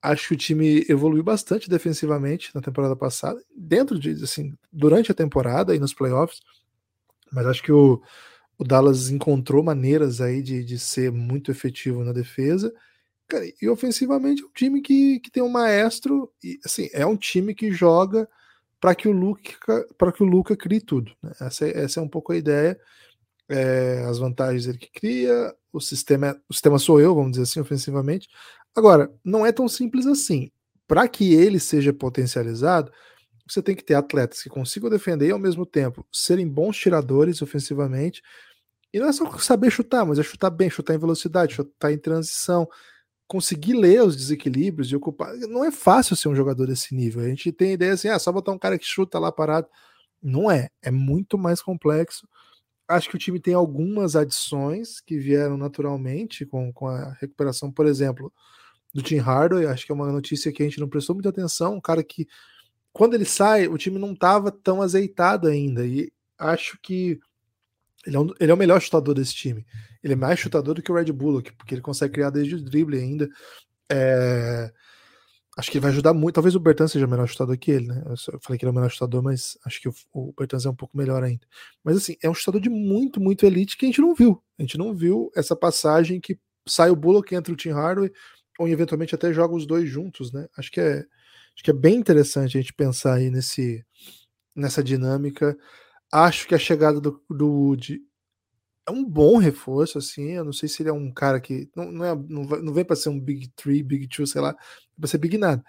Acho que o time evoluiu bastante defensivamente na temporada passada, dentro de, assim, durante a temporada e nos playoffs. Mas acho que o, o Dallas encontrou maneiras aí de, de ser muito efetivo na defesa. Cara, e ofensivamente é um time que, que tem um maestro, e assim, é um time que joga para que o Luca para que o Luca crie tudo. Né? Essa, é, essa é um pouco a ideia. É, as vantagens ele que cria, o sistema, o sistema sou eu, vamos dizer assim, ofensivamente. Agora, não é tão simples assim. Para que ele seja potencializado, você tem que ter atletas que consigam defender e ao mesmo tempo serem bons tiradores ofensivamente. E não é só saber chutar, mas é chutar bem, chutar em velocidade, chutar em transição, conseguir ler os desequilíbrios e ocupar. Não é fácil ser um jogador desse nível. A gente tem ideia assim, ah, só botar um cara que chuta lá parado. Não é, é muito mais complexo. Acho que o time tem algumas adições que vieram naturalmente com, com a recuperação, por exemplo, do Tim Hardaway. Acho que é uma notícia que a gente não prestou muita atenção. Um cara que, quando ele sai, o time não estava tão azeitado ainda. E acho que ele é, um, ele é o melhor chutador desse time. Ele é mais chutador do que o Red Bullock, porque ele consegue criar desde o drible ainda. É... Acho que vai ajudar muito. Talvez o Bertan seja melhor chutador que ele, né? Eu falei que ele é o melhor chutador, mas acho que o, o é um pouco melhor ainda. Mas assim, é um chutador de muito, muito elite que a gente não viu. A gente não viu essa passagem que sai o Bullock entre o Tim Hardaway, ou eventualmente até joga os dois juntos, né? Acho que é, acho que é bem interessante a gente pensar aí nesse, nessa dinâmica. Acho que a chegada do, do Wood é um bom reforço, assim. Eu não sei se ele é um cara que. Não, não, é, não, vai, não vem para ser um Big Three, Big Two, sei lá, para ser Big Nada.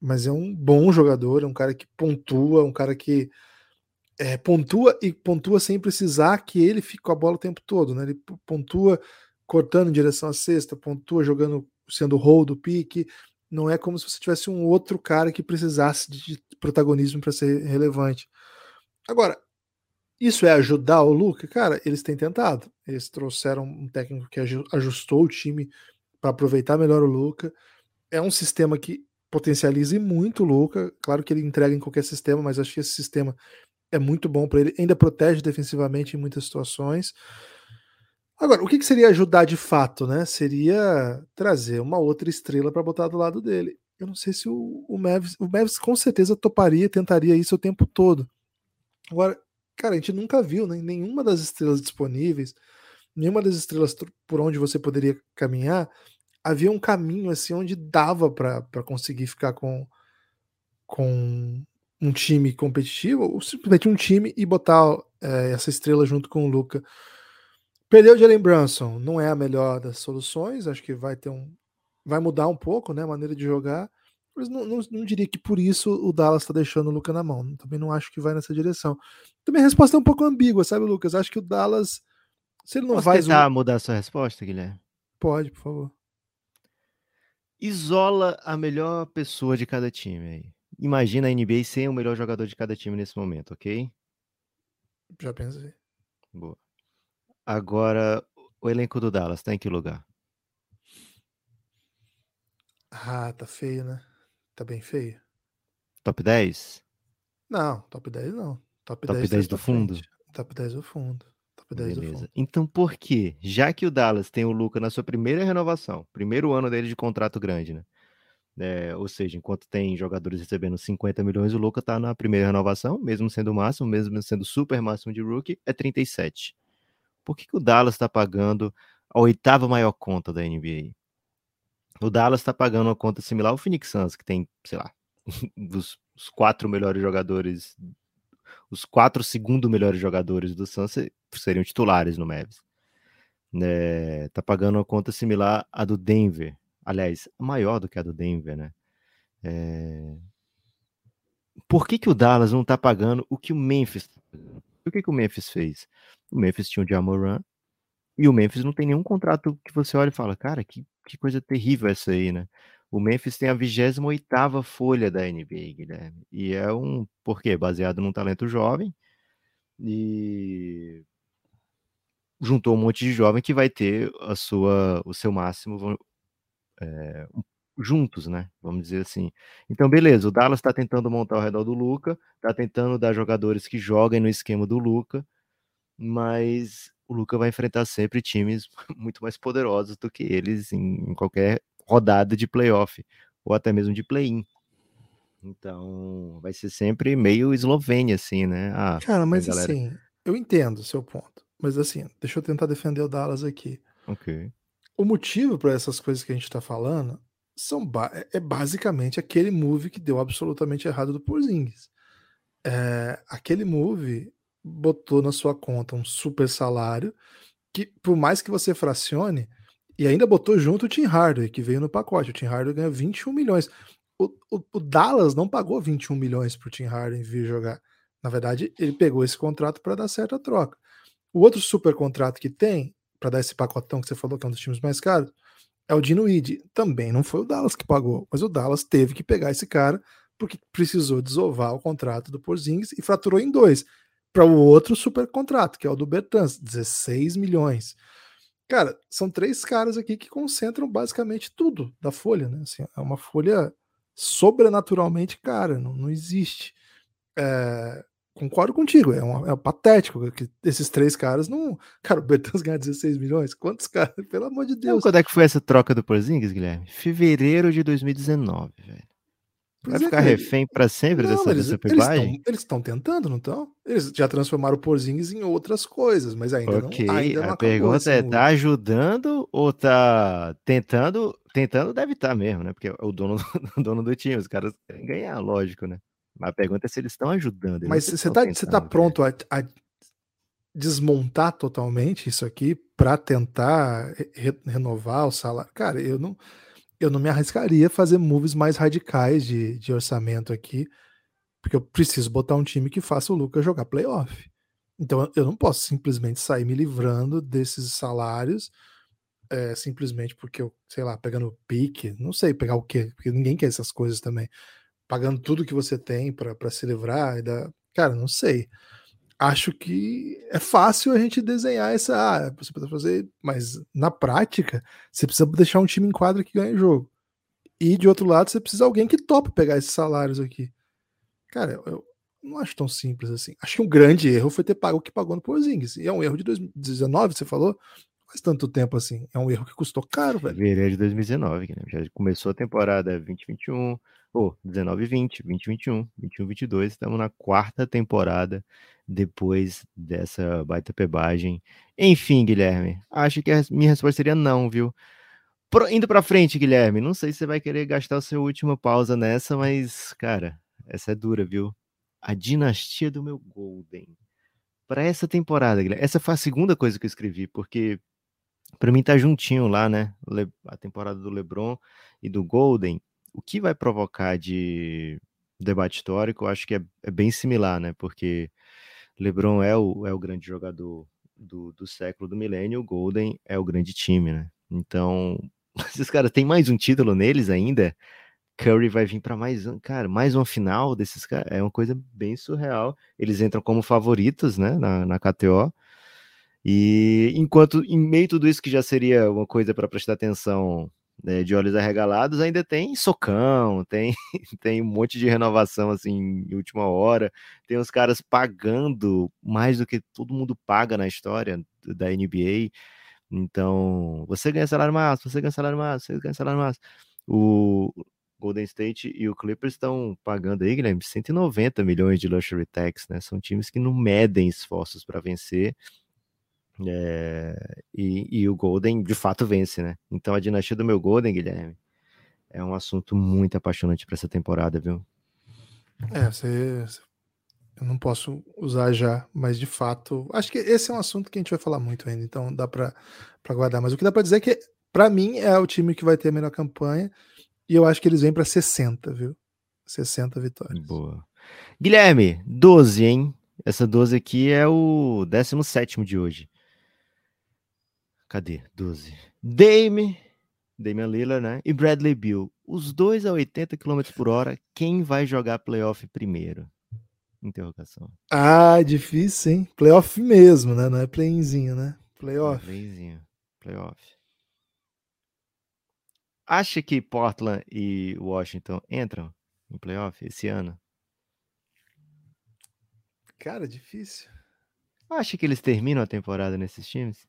Mas é um bom jogador, é um cara que pontua, um cara que é, pontua e pontua sem precisar que ele fique com a bola o tempo todo, né? Ele pontua cortando em direção à cesta, pontua jogando, sendo hold do pique. Não é como se você tivesse um outro cara que precisasse de protagonismo para ser relevante. Agora, isso é ajudar o Luca? Cara, eles têm tentado. Eles trouxeram um técnico que ajustou o time para aproveitar melhor o Luca. É um sistema que potencializa muito o Luca. Claro que ele entrega em qualquer sistema, mas acho que esse sistema é muito bom para ele. Ainda protege defensivamente em muitas situações. Agora, o que, que seria ajudar de fato, né? Seria trazer uma outra estrela para botar do lado dele. Eu não sei se o, o Mavis, o Mavis com certeza toparia, tentaria isso o tempo todo. Agora, cara, a gente nunca viu né, nenhuma das estrelas disponíveis, nenhuma das estrelas por onde você poderia caminhar, havia um caminho assim onde dava para conseguir ficar com, com um time competitivo, ou simplesmente um time e botar é, essa estrela junto com o Luca. Perdeu o Jalen Brunson, não é a melhor das soluções, acho que vai ter um. Vai mudar um pouco né, a maneira de jogar. Mas não, não, não, diria que por isso o Dallas está deixando o Luca na mão. Também não acho que vai nessa direção. Também a resposta é um pouco ambígua, sabe, Lucas? Acho que o Dallas. Se ele não Posso vai. tentar mudar a sua resposta, Guilherme? Pode, por favor. Isola a melhor pessoa de cada time aí. Imagina a NBA sem o melhor jogador de cada time nesse momento, ok? Já pensei. Boa. Agora, o elenco do Dallas tá em que lugar? Ah, tá feio, né? Tá bem feio. Top 10? Não, top 10 não. Top, top 10, 10 do fundo? Top 10 do fundo. Top 10 Beleza. do fundo. Então por quê? Já que o Dallas tem o Luca na sua primeira renovação, primeiro ano dele de contrato grande, né? É, ou seja, enquanto tem jogadores recebendo 50 milhões, o Luca tá na primeira renovação, mesmo sendo o máximo, mesmo sendo super máximo de rookie, é 37. Por que, que o Dallas está pagando a oitava maior conta da NBA? O Dallas está pagando uma conta similar ao Phoenix Suns, que tem, sei lá, os, os quatro melhores jogadores, os quatro segundo melhores jogadores do Suns seriam titulares no Mavs. É, tá pagando uma conta similar à do Denver, aliás, maior do que a do Denver, né? É... Por que, que o Dallas não tá pagando o que o Memphis? Tá o que, que o Memphis fez? O Memphis tinha o Jamoran, e o Memphis não tem nenhum contrato que você olha e fala, cara, que, que coisa terrível essa aí, né? O Memphis tem a 28ª folha da NBA, Guilherme. E é um, por quê? Baseado num talento jovem e juntou um monte de jovem que vai ter a sua, o seu máximo é, juntos, né? Vamos dizer assim. Então, beleza, o Dallas está tentando montar ao redor do Luca, está tentando dar jogadores que joguem no esquema do Luca, mas o Luca vai enfrentar sempre times muito mais poderosos do que eles em, qualquer rodada de playoff. ou até mesmo de play-in. Então, vai ser sempre meio Eslovênia, assim, né? Ah, Cara, mas galera... assim, eu entendo o seu ponto. Mas assim, deixa eu tentar defender o Dallas aqui. Ok. O motivo para essas coisas que a gente tá falando são ba é, é basicamente aquele move que deu absolutamente errado do Porzingis. É, aquele move botou na sua conta um super salário que, por mais que você fracione, e ainda botou junto o Tim Hardaway, que veio no pacote. O Tim Hardaway ganha 21 milhões. O, o, o Dallas não pagou 21 milhões pro Tim Hardaway vir jogar. Na verdade, ele pegou esse contrato para dar certa troca. O outro super contrato que tem, para dar esse pacotão que você falou que é um dos times mais caros, é o Dino. Também não foi o Dallas que pagou, mas o Dallas teve que pegar esse cara porque precisou desovar o contrato do Porzingis e fraturou em dois para o outro super contrato, que é o do Bertans, 16 milhões. Cara, são três caras aqui que concentram basicamente tudo da folha, né? Assim, é uma folha sobrenaturalmente cara, não, não existe. É, concordo contigo, é, um, é patético que esses três caras não. Cara, o Bertans ganha 16 milhões? Quantos caras? Pelo amor de Deus. Não, quando é que foi essa troca do Porzingis, Guilherme? Fevereiro de 2019, velho. Vai ficar é, refém para sempre não, dessa, eles, dessa Eles estão tentando, não estão? Eles já transformaram o Porzingis em outras coisas, mas ainda okay. não. Ainda a não pergunta é: tá ajudando ou tá tentando? Tentando deve estar tá mesmo, né? Porque é o dono, o dono do time, os caras querem ganhar, lógico, né? Mas a pergunta é se eles estão ajudando. Mas você tá, você tá pronto a, a desmontar totalmente isso aqui para tentar re renovar o salário? Cara, eu não eu não me arriscaria fazer moves mais radicais de, de orçamento aqui, porque eu preciso botar um time que faça o Lucas jogar playoff. Então eu não posso simplesmente sair me livrando desses salários é, simplesmente porque eu, sei lá, pegando pique, não sei pegar o quê, porque ninguém quer essas coisas também. Pagando tudo que você tem para se livrar, e da... cara, não sei acho que é fácil a gente desenhar essa. Ah, você precisa fazer, mas na prática, você precisa deixar um time em quadra que ganhe jogo. E de outro lado, você precisa de alguém que tope pegar esses salários aqui. Cara, eu não acho tão simples assim. Acho que um grande erro foi ter pago o que pagou no Porzingis. E é um erro de 2019, você falou? Faz tanto tempo assim. É um erro que custou caro, velho. Fevereiro de 2019, né? já começou a temporada 2021, ou 19 20, 2021, 21 22, estamos na quarta temporada depois dessa baita pebagem. Enfim, Guilherme, acho que a minha resposta seria não, viu? Pro, indo para frente, Guilherme, não sei se você vai querer gastar o seu última pausa nessa, mas, cara, essa é dura, viu? A dinastia do meu Golden. Para essa temporada, Guilherme, essa foi a segunda coisa que eu escrevi, porque para mim tá juntinho lá, né? A temporada do LeBron e do Golden. O que vai provocar de debate histórico, eu acho que é, é bem similar, né? Porque LeBron é o, é o grande jogador do, do século do milênio, o Golden é o grande time, né? Então, esses caras têm mais um título neles ainda. Curry vai vir para mais um, cara, mais uma final desses caras. É uma coisa bem surreal. Eles entram como favoritos, né, na, na KTO. E enquanto em meio tudo isso que já seria uma coisa para prestar atenção né, de olhos arregalados, ainda tem socão, tem, tem um monte de renovação assim em última hora, tem os caras pagando mais do que todo mundo paga na história da NBA. Então, você ganha salário máximo, você ganha salário máximo, você ganha salário máximo. O Golden State e o Clippers estão pagando aí, Guilherme, 190 milhões de luxury tax, né? São times que não medem esforços para vencer é, e, e, o Golden de fato vence, né? Então a dinastia do meu Golden, Guilherme, é um assunto muito apaixonante para essa temporada, viu? É, você, eu não posso usar já, mas de fato, acho que esse é um assunto que a gente vai falar muito ainda, então dá para guardar. Mas o que dá para dizer é que, para mim, é o time que vai ter a melhor campanha e eu acho que eles vêm para 60, viu? 60 vitórias. Boa. Guilherme, 12, hein? Essa 12 aqui é o 17 de hoje. Cadê? 12. Dame, Damian Lillard, né? E Bradley Bill. Os dois a 80 km por hora. Quem vai jogar playoff primeiro? Interrogação. Ah, difícil, hein? Playoff mesmo, né? Não é playzinho, né? Playoff. Playzinho. Playoff. Acha que Portland e Washington entram em playoff esse ano? Cara, difícil. Acha que eles terminam a temporada nesses times?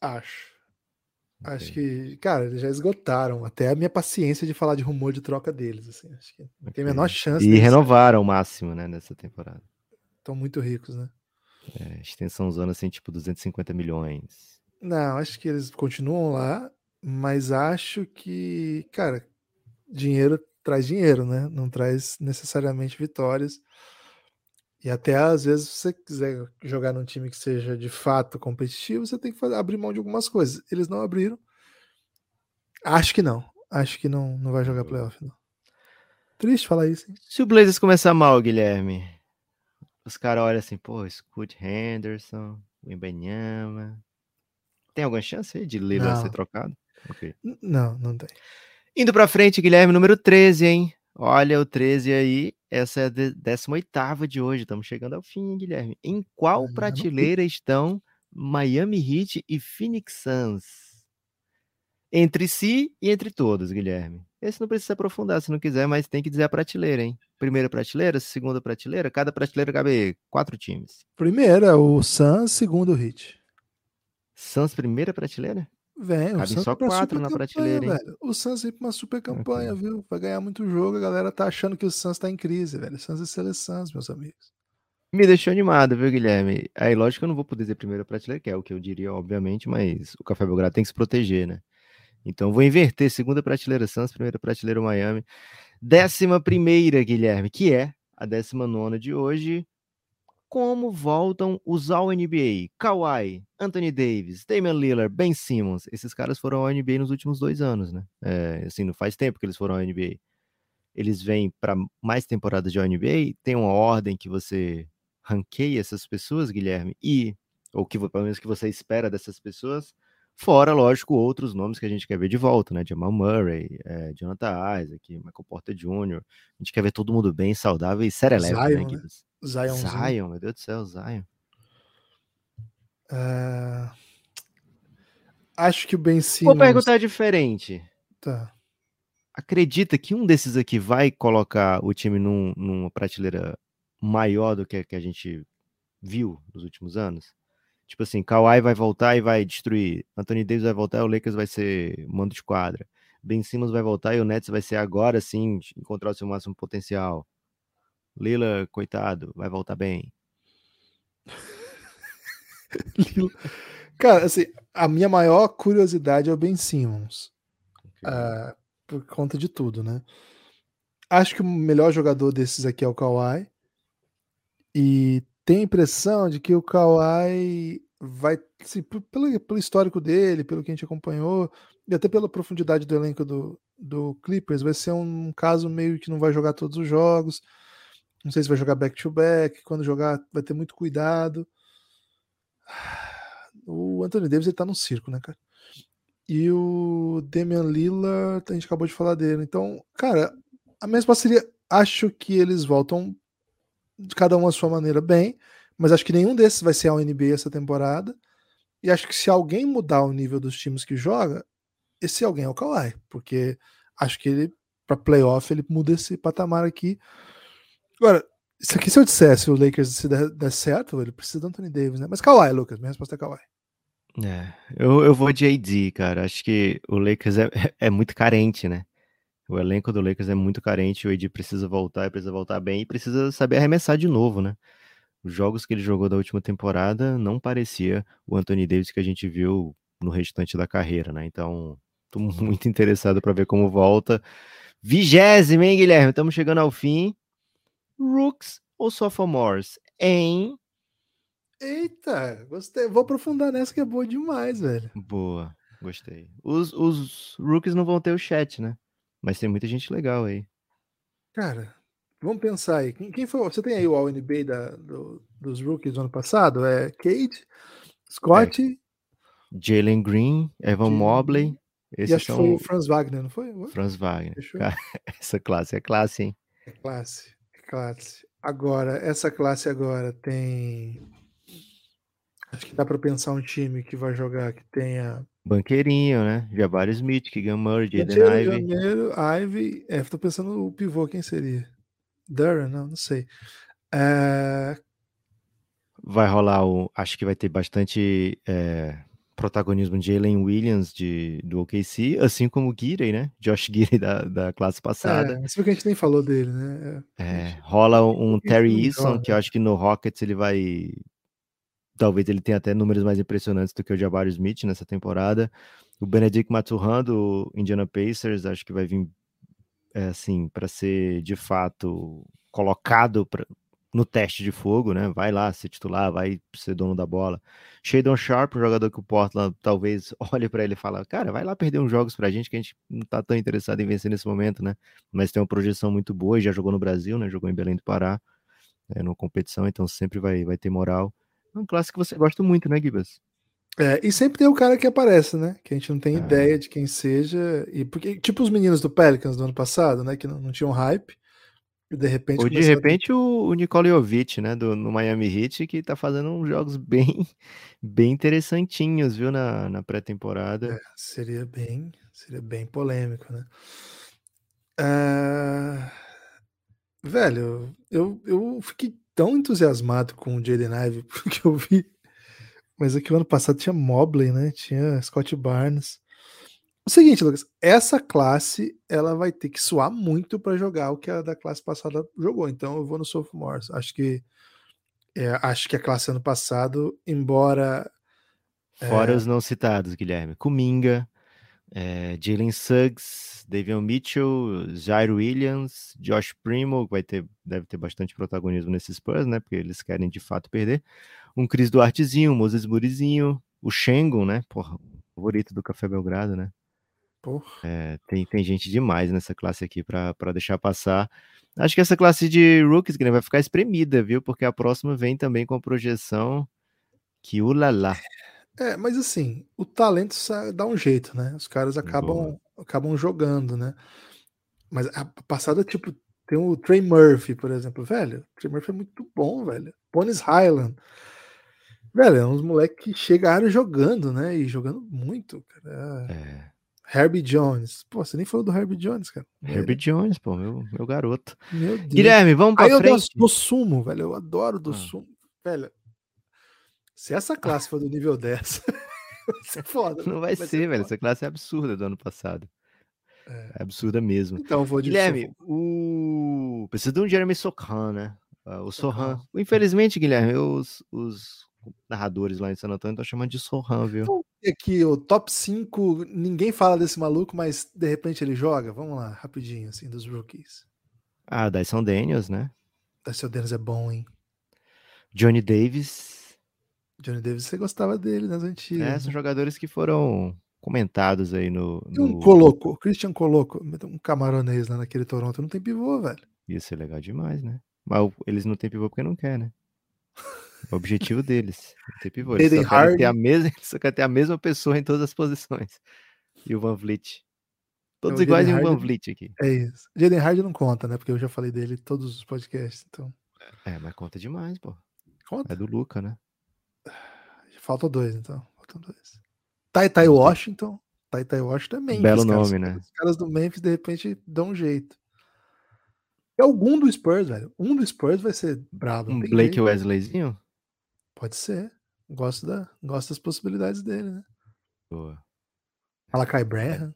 Acho. Acho Ok. que, cara, eles já esgotaram até a minha paciência de falar de rumor de troca deles. Assim, acho que não tem a menor chance. E deles renovaram o máximo, né, nessa temporada. Estão muito ricos, né? É, extensão zona assim, tipo 250 milhões. Não, acho que eles continuam lá, mas acho que, cara, dinheiro traz dinheiro, né? Não traz necessariamente vitórias. E até às vezes, se você quiser jogar num time que seja de fato competitivo, você tem que fazer- abrir mão de algumas coisas. Eles não abriram. Acho que não. Acho que não, não vai jogar playoff, não. Triste falar isso, hein? Se o Blazers começar mal, Guilherme, os caras olham assim, pô, Scoot Henderson, Wembanyama. Tem alguma chance aí de Não. ser trocado? Ok. N- Não, não tem. Indo pra frente, Guilherme, número 13, hein? Olha o 13 aí, essa é a de- 18ª de hoje, estamos chegando ao fim, Guilherme. Em qual prateleira estão Miami Heat e Phoenix Suns? Entre si e entre todos, Guilherme. Esse não precisa aprofundar se não quiser, mas tem que dizer a prateleira, hein? Primeira prateleira, segunda prateleira, cada prateleira cabe quatro times. Primeira, o Suns, segundo o Hit. Suns, primeira prateleira? Vem, o Cabem Suns só quatro na prateleira, velho. O Suns vem pra uma super campanha, viu? Vai ganhar muito jogo. A galera tá achando que o Suns tá em crise, velho. O Suns é seleção, meus amigos. Me deixou animado, viu, Guilherme? Aí, lógico que eu não vou poder dizer primeira prateleira, que é o que eu diria, obviamente, mas o Café Belgrado tem que se proteger, né? Então, vou inverter. Segunda prateleira Suns, primeira prateleira Miami. Décima primeira, Guilherme, que é a décima nona de hoje. Como voltam os All-NBA? Kawhi, Anthony Davis, Damian Lillard, Ben Simmons. Esses caras foram ao NBA nos últimos dois anos, né? É, assim, não faz tempo que eles foram ao NBA. Eles vêm para mais temporadas de NBA, tem uma ordem que você ranqueia essas pessoas, Guilherme, e ou que pelo menos que você espera dessas pessoas, fora, lógico, outros nomes que a gente quer ver de volta, né? Jamal Murray, eh, Jonathan Isaac, Michael Porter Jr. A gente quer ver todo mundo bem, saudável e serelepe, né, Zion, né? Gibbs? Zionzinho. Zion, meu Deus do céu, Zion. Ah, Acho que o Ben Vou Simmons... perguntar diferente. Tá. Acredita que um desses aqui vai colocar o time num- numa prateleira maior do que a que a gente viu nos últimos anos? Tipo assim, Kawhi vai voltar e vai destruir. Anthony Davis vai voltar e o Lakers vai ser mando de quadra. Ben Simmons vai voltar e o Nets vai ser agora sim encontrar o seu máximo potencial. Lila, coitado, vai voltar bem. Cara, assim, a minha maior curiosidade é o Ben Simmons. ah, por conta de tudo, né? Acho que o melhor jogador desses aqui é o Kawhi. E tem a impressão de que o Kawhi vai, assim, pelo, pelo histórico dele, pelo que a gente acompanhou, e até pela profundidade do elenco do, do Clippers, vai ser um caso meio que não vai jogar todos os jogos. Não sei se vai jogar back-to-back. Quando jogar, vai ter muito cuidado. O Anthony Davis ele tá no circo, né, cara? E o Damian Lillard, a gente acabou de falar dele. Então, cara, a minha resposta seria: acho que eles voltam cada um à sua maneira bem, mas acho que nenhum desses vai ser ao NBA essa temporada. E acho que se alguém mudar o nível dos times que joga, esse alguém é o Kawhi, porque acho que ele, para playoff, ele muda esse patamar aqui. Agora, isso aqui, se eu dissesse o Lakers se der, der certo, ele precisa do Anthony Davis, né? Mas Kawhi, Lucas, minha resposta é Kawhi. É, eu, eu vou de AD, cara. Acho que o Lakers é, é muito carente, né? O elenco do Lakers é muito carente. O AD precisa voltar, precisa voltar bem e precisa saber arremessar de novo, né? Os jogos que ele jogou da última temporada não parecia o Anthony Davis que a gente viu no restante da carreira, né? Então, tô muito interessado para ver como volta. Vigésimo, hein, Guilherme? Estamos chegando ao fim. Rooks ou Sophomores? Em. Eita, gostei. Vou aprofundar nessa que é boa demais, velho. Boa, gostei. Os, os rookies não vão ter o chat, né? Mas tem muita gente legal aí. Cara, vamos pensar aí. Quem, quem foi? Você tem aí o All-NBA da, do- dos rookies do ano passado? É Kate, Scott Jalen Green, Evan Mobley. e Esses acho que são foi o Franz Wagner, não foi? Franz Wagner. Cara, essa classe é classe, hein? É classe, é classe. Agora, essa classe agora tem. Acho que dá pra pensar um time que vai jogar que tenha. Banqueirinho, né? Jabari Smith, Keegan Murray, Jaden Ivey. Janeiro, Ivy. É, tô pensando o pivô, quem seria? Duran, não, não sei. É, Vai rolar o. Acho que vai ter bastante é, protagonismo de Jalen Williams de, do OKC, assim como o Gidey, né? Josh Gidey da, da classe passada. É, isso que a gente nem falou dele, né? É, rola um Terry Eason, que eu acho que no Rockets ele vai. Talvez ele tenha até números mais impressionantes do que o Jabari Smith nessa temporada. O Benedict Maturhan do Indiana Pacers, acho que vai vir é, assim para ser de fato colocado pra, no teste de fogo, né? Vai lá ser titular, vai ser dono da bola. Shadon Sharp, um jogador que o Portland talvez olhe para ele e fale, cara, vai lá perder uns jogos pra gente que a gente não tá tão interessado em vencer nesse momento, né? Mas tem uma projeção muito boa, já jogou no Brasil, né? Jogou em Belém do Pará, é, numa competição, então sempre vai, vai ter moral. É um clássico que você gosta muito, né, Gibas? É, e sempre tem o cara que aparece, né? Que a gente não tem é. ideia de quem seja. E porque, tipo os meninos do Pelicans do ano passado, né? Que não, não tinham hype. E de repente. Ou de repente a... o, o Nicole Jovic, né? Do, no Miami Heat, que tá fazendo uns jogos bem, bem interessantinhos, viu? Na, na pré-temporada. É, seria bem. Seria bem polêmico, né? Uh... Velho, eu, eu fiquei tão entusiasmado com o Jaden Ive porque eu vi mas aqui o ano passado tinha Mobley, né? Tinha Scott Barnes. O seguinte, Lucas, essa classe ela vai ter que suar muito para jogar o que a da classe passada jogou. Então eu vou no sophomores. Acho que é, acho que a classe ano passado, embora fora é... os não citados, Guilherme, Kuminga, é, Jalen Suggs, Davion Mitchell, Jairo Williams, Josh Primo, vai ter deve ter bastante protagonismo nesses Spurs, né? Porque eles querem de fato perder um Cris Duartezinho, um Moses Murizinho, o Shengon, né? Porra, favorito do Café Belgrado, né? É, tem, tem gente demais nessa classe aqui para deixar passar. Acho que essa classe de rookies vai ficar espremida, viu? Porque a próxima vem também com a projeção que ulala. É, mas assim, o talento dá um jeito, né? Os caras acabam, acabam jogando, né? Mas a passada, tipo, tem o Trey Murphy, por exemplo, velho. O Trey Murphy é muito bom, velho. Bonis Highland. Velho, é uns moleques que chegaram jogando, né? E jogando muito, cara. É. Herbie Jones. Pô, você nem falou do Herbie Jones, cara. Herbie é. Jones, pô, meu, meu garoto. Meu Deus. Guilherme, vamos pra Aí frente. eu do sumo, velho. Eu adoro do ah. sumo. Velho, se essa classe for do nível 10, vai ser foda. Não vai, vai ser, ser velho. Essa classe é absurda do ano passado. É, é absurda mesmo. Então, vou de Guilherme, o... precisa de um Jeremy Sohan, né? Ah, o Sohan. Infelizmente, Guilherme, os, os narradores lá em San Antônio estão chamando de Sohan, viu? Aqui, o top 5, ninguém fala desse maluco, mas de repente ele joga. Vamos lá, rapidinho, assim, dos rookies. Ah, Dyson Daniels, né? Dyson Daniels é bom, hein? Johnny Davis. Johnny Davis, você gostava dele nas antigas. É, são né? jogadores que foram comentados aí no. no... Um Coloco, Christian Coloco, um camaronês lá naquele Toronto, não tem pivô, velho. Ia ser legal demais, né? Mas eles não têm pivô porque não quer, né? O objetivo deles. Ter pivô. Eles só, querem ter a mesma, só quer ter a mesma pessoa em todas as posições. E o Van Vliet. Todos é, iguais em um Van Vliet aqui. É isso. Jaden Hard não conta, né? Porque eu já falei dele em todos os podcasts, então. É, mas conta demais, pô. Conta. É do Luca, né? Faltam dois, então. Faltam dois. Tai Tai Washington. Tai Tai Washington também. Belo nome, caras, né? Os caras do Memphis, de repente, dão um jeito. É algum do Spurs, velho. Um do Spurs vai ser brabo. Um Blake jeito. Wesleyzinho? Pode ser. Gosto, da, gosto das possibilidades dele, né? Boa. Malakai Braham.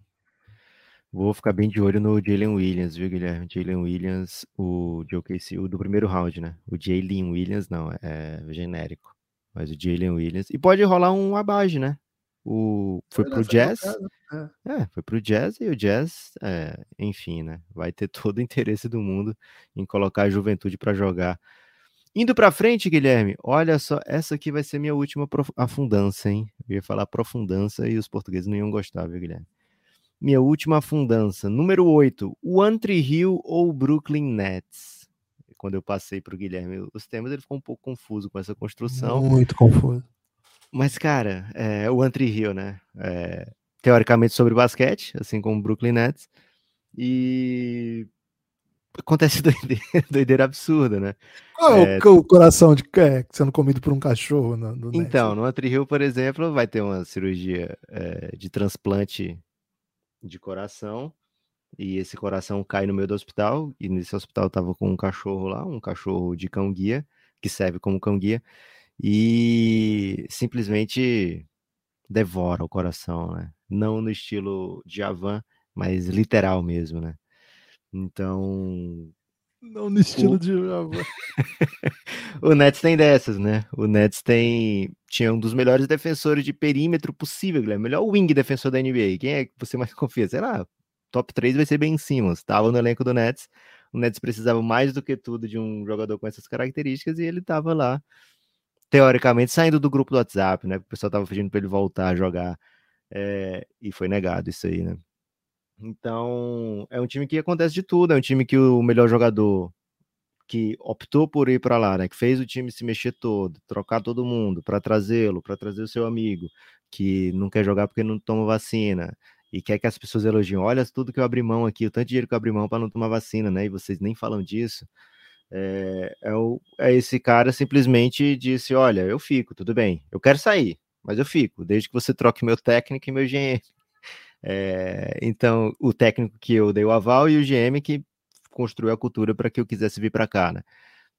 Vou ficar bem de olho no Jalen Williams, viu, Guilherme? Jalen Williams, o de OKC, o do primeiro round, né? O Jalen Williams, não, é genérico. Mas o Jalen Williams. E pode rolar um abage, né? O, foi pro Jazz. Né? É. é. foi pro Jazz e o Jazz, é, enfim, né? Vai ter todo o interesse do mundo em colocar a juventude para jogar Indo para frente, Guilherme, olha só, essa aqui vai ser minha última afundança, hein? Eu ia falar profundança e os portugueses não iam gostar, viu, Guilherme? Minha última afundança, número 8, o Antry Hill ou Brooklyn Nets? Quando eu passei para o Guilherme os temas, ele ficou um pouco confuso com essa construção. Muito confuso. Mas, cara, é, o Antry Hill, né? É, teoricamente sobre basquete, assim como o Brooklyn Nets. E acontece doideira, doideira absurda, né? Qual é, é o coração de é, sendo comido por um cachorro? No, no então, no Antri por exemplo, vai ter uma cirurgia é, de transplante de coração e esse coração cai no meio do hospital e nesse hospital tava com um cachorro lá, um cachorro de cão guia que serve como cão guia e simplesmente devora o coração, né? Não no estilo Javan, mas literal mesmo, né? Então, não no estilo o... de Javan. o Nets tem dessas, né? O Nets tem tinha um dos melhores defensores de perímetro possível, Guilherme. Melhor wing defensor da NBA. Quem é que você mais confia? Sei lá, top 3 vai ser bem em cima. Estava no elenco do Nets. O Nets precisava mais do que tudo de um jogador com essas características e ele estava lá, teoricamente, saindo do grupo do WhatsApp, né? O pessoal estava pedindo para ele voltar a jogar. É... e foi negado isso aí, né? Então, é um time que acontece de tudo, é um time que o melhor jogador que optou por ir para lá, né, que fez o time se mexer todo, trocar todo mundo para trazê-lo, para trazer o seu amigo, que não quer jogar porque não toma vacina e quer que as pessoas elogiem. Olha tudo que eu abri mão aqui, o tanto de dinheiro que eu abri mão para não tomar vacina, né? E vocês nem falam disso. É, é, o, é esse cara simplesmente disse: Olha, eu fico, tudo bem, eu quero sair, mas eu fico, desde que você troque meu técnico e meu GM. É, então, o técnico que eu dei o aval e o GM que construiu a cultura para que eu quisesse vir para cá, né?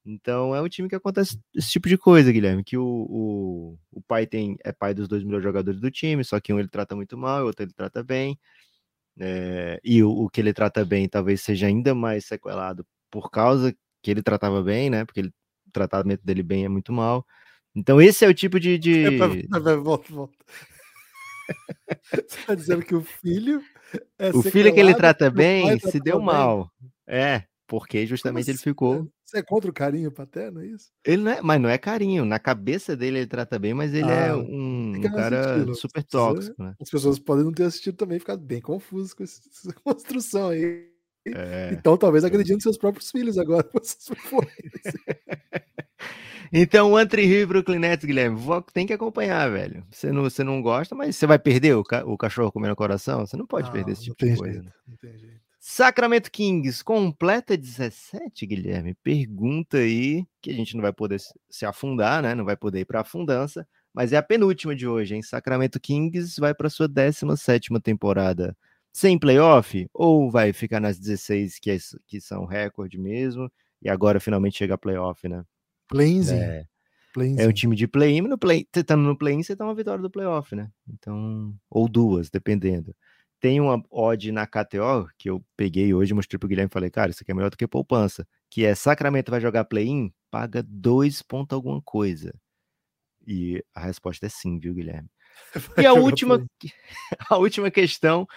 Então é um time que acontece esse tipo de coisa, Guilherme, que o, o, o pai tem é pai dos dois melhores jogadores do time, só que um ele trata muito mal, o outro ele trata bem, é, e o, o, que ele trata bem talvez seja ainda mais sequelado por causa que ele tratava bem, né? Porque ele, o tratamento dele bem é muito mal. Então esse é o tipo de, de... Volta, volta. Você tá dizendo que o filho. É o filho que ele trata bem se deu bem. mal. É, porque justamente ele ficou. Você é contra o carinho paterno, é isso? Ele não é, mas não é carinho. Na cabeça dele ele trata bem, mas ele é ah, é um, um cara super tóxico, né? As pessoas podem não ter assistido também ficar bem confusos com essa construção aí. É, então talvez agredindo seus próprios filhos agora. Então, o Antri Rio e Brooklyn Nets, Guilherme, tem que acompanhar, velho. Você não, você não gosta, mas você vai perder o, ca o cachorro comendo o coração? Você não pode não, perder esse tipo de coisa. Jeito, né? Não tem jeito. Sacramento Kings completa 17, Guilherme? Pergunta aí que a gente não vai poder se afundar, né? Não vai poder ir para a fundança, mas é a penúltima de hoje, hein? Sacramento Kings vai para sua 17 temporada sem playoff ou vai ficar nas 16 que, é, que são recorde mesmo e agora finalmente chega a playoff, né? Playzinho. É, é um time de play-in, no play, você tá no play-in, você tá uma vitória do playoff, né? Então, ou duas, dependendo. Tem uma odd na KTO que eu peguei hoje, mostrei pro Guilherme e falei, cara, isso aqui é melhor do que poupança, que é Sacramento vai jogar play-in, paga dois pontos alguma coisa. E a resposta é sim, viu, Guilherme? Vai e a última, a última questão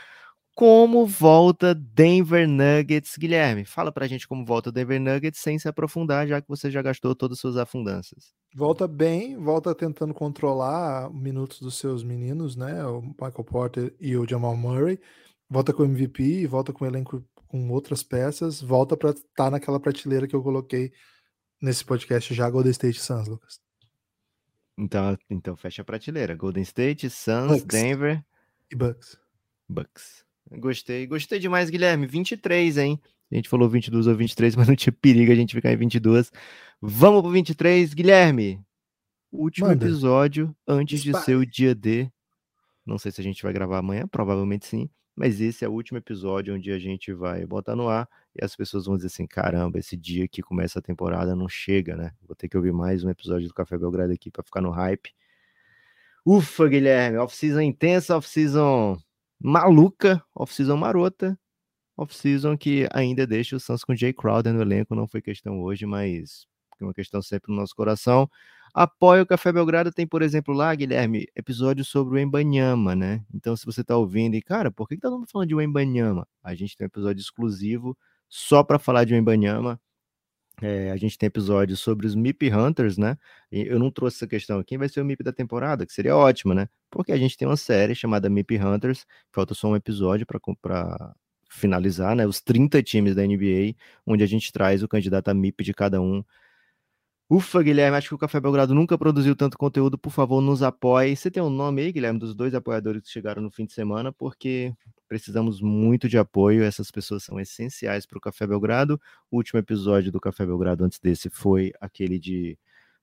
como volta Denver Nuggets, Guilherme? Fala pra gente como volta Denver Nuggets sem se aprofundar, já que você já gastou todas as suas afundanças. Volta bem, volta tentando controlar minutos dos seus meninos, né? O Michael Porter e o Jamal Murray. Volta com o MVP, volta com o elenco com outras peças, volta para estar tá naquela prateleira que eu coloquei nesse podcast já, Golden State Suns, Lucas. Então, então fecha a prateleira. Golden State, Suns, Bucks. Denver e Bucks. Bucks. Gostei, gostei demais, Guilherme. 23, hein? A gente falou 22 ou 23, mas não tinha perigo a gente ficar em 22. Vamos pro 23, Guilherme. Último Manda. episódio antes de ser o dia D. Não sei se a gente vai gravar amanhã, provavelmente sim. Mas esse é o último episódio onde a gente vai botar no ar e as pessoas vão dizer assim: caramba, esse dia que começa a temporada não chega, né? Vou ter que ouvir mais um episódio do Café Belgrado aqui para ficar no hype. Ufa, Guilherme, off-season intensa, off-season maluca, off-season marota, off-season que ainda deixa o Suns com Jay Crowder no elenco, não foi questão hoje, mas é uma questão sempre no nosso coração. Apoia o Café Belgrado, tem, por exemplo, lá, Guilherme, episódio sobre o Embanyama, né? Então, se você tá ouvindo e, cara, por que, que tá todo mundo falando de o Embanyama? A gente tem um episódio exclusivo só para falar de o Embanyama. É, a gente tem episódios sobre os MIP Hunters, né? Eu não trouxe essa questão. Quem vai ser o MIP da temporada? Que seria ótimo, né? Porque a gente tem uma série chamada MIP Hunters. Falta só um episódio para finalizar, né? Os 30 times da NBA, onde a gente traz o candidato a MIP de cada um Ufa, Guilherme, acho que o Café Belgrado nunca produziu tanto conteúdo. Por favor, nos apoie. Você tem um nome aí, Guilherme, dos dois apoiadores que chegaram no fim de semana, porque precisamos muito de apoio. Essas pessoas são essenciais para o Café Belgrado. O último episódio do Café Belgrado antes desse foi aquele de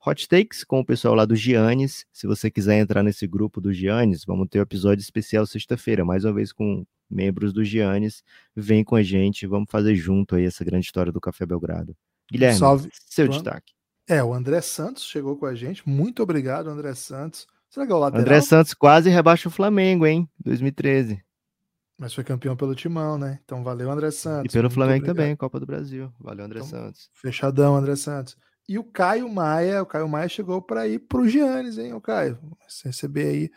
Hot Takes com o pessoal lá do Giannis. Se você quiser entrar nesse grupo do Giannis, vamos ter um episódio especial sexta-feira, mais uma vez com membros do Giannis. Vem com a gente, vamos fazer junto aí essa grande história do Café Belgrado. Guilherme, Salve. seu destaque. É, o André Santos chegou com a gente. Muito obrigado, André Santos. Será que é o lateral? André Santos quase rebaixa o Flamengo, hein? 2013. Mas foi campeão pelo Timão, né? Então valeu, André Santos. E pelo Flamengo obrigado. também, Copa do Brasil. Valeu, André então, Santos. Fechadão, André Santos. E o Caio Maia, o Caio Maia chegou para ir para o Giannis, hein, o Caio? Você receber aí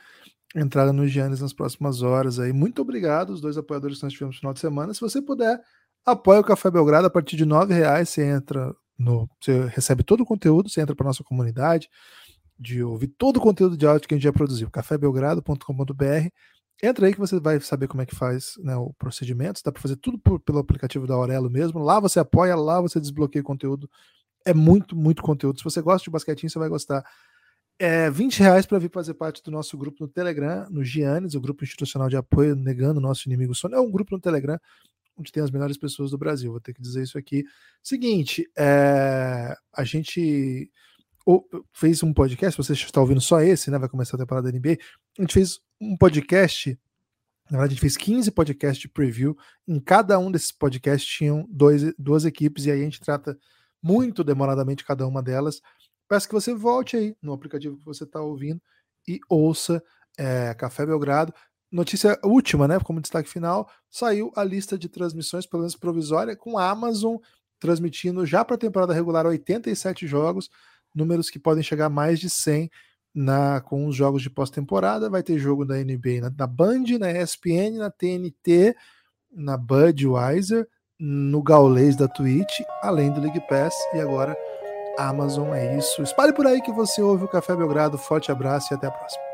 entrada no Giannis nas próximas horas aí. Muito obrigado, os dois apoiadores que nós tivemos no final de semana. Se você puder, apoia o Café Belgrado a partir de nove reais. Você entra no, você recebe todo o conteúdo, você entra para nossa comunidade de ouvir todo o conteúdo de áudio que a gente já produziu. cafébelgrado.com.br. Entra aí que você vai saber como é que faz né, o procedimento. Dá para fazer tudo por, pelo aplicativo da Aurelo mesmo. Lá você apoia, lá você desbloqueia o conteúdo. É muito, muito conteúdo. Se você gosta de basquetinho, você vai gostar. É 20 reais para vir fazer parte do nosso grupo no Telegram, no Giannis, o grupo institucional de apoio negando o nosso inimigo sono. É um grupo no Telegram onde tem as melhores pessoas do Brasil. Vou ter que dizer isso aqui. Seguinte, é, a gente fez um podcast, você está ouvindo só esse, né? Vai começar a temporada da NBA. A gente fez um podcast, na verdade, a gente fez 15 podcasts de preview. Em cada um desses podcasts tinham dois, duas equipes, e aí a gente trata muito demoradamente cada uma delas. Peço que você volte aí no aplicativo que você está ouvindo e ouça é, Café Belgrado. Notícia última, né? Como destaque final, saiu a lista de transmissões, pelo menos provisória, com a Amazon transmitindo já para a temporada regular 87 jogos números que podem chegar a mais de 100 na, com os jogos de pós-temporada. Vai ter jogo da NBA na, na Band, na ESPN, na TNT, na Budweiser, no Gaulês da Twitch, além do League Pass e agora Amazon. É isso. Espalhe por aí que você ouve o Café Belgrado. Forte abraço e até a próxima.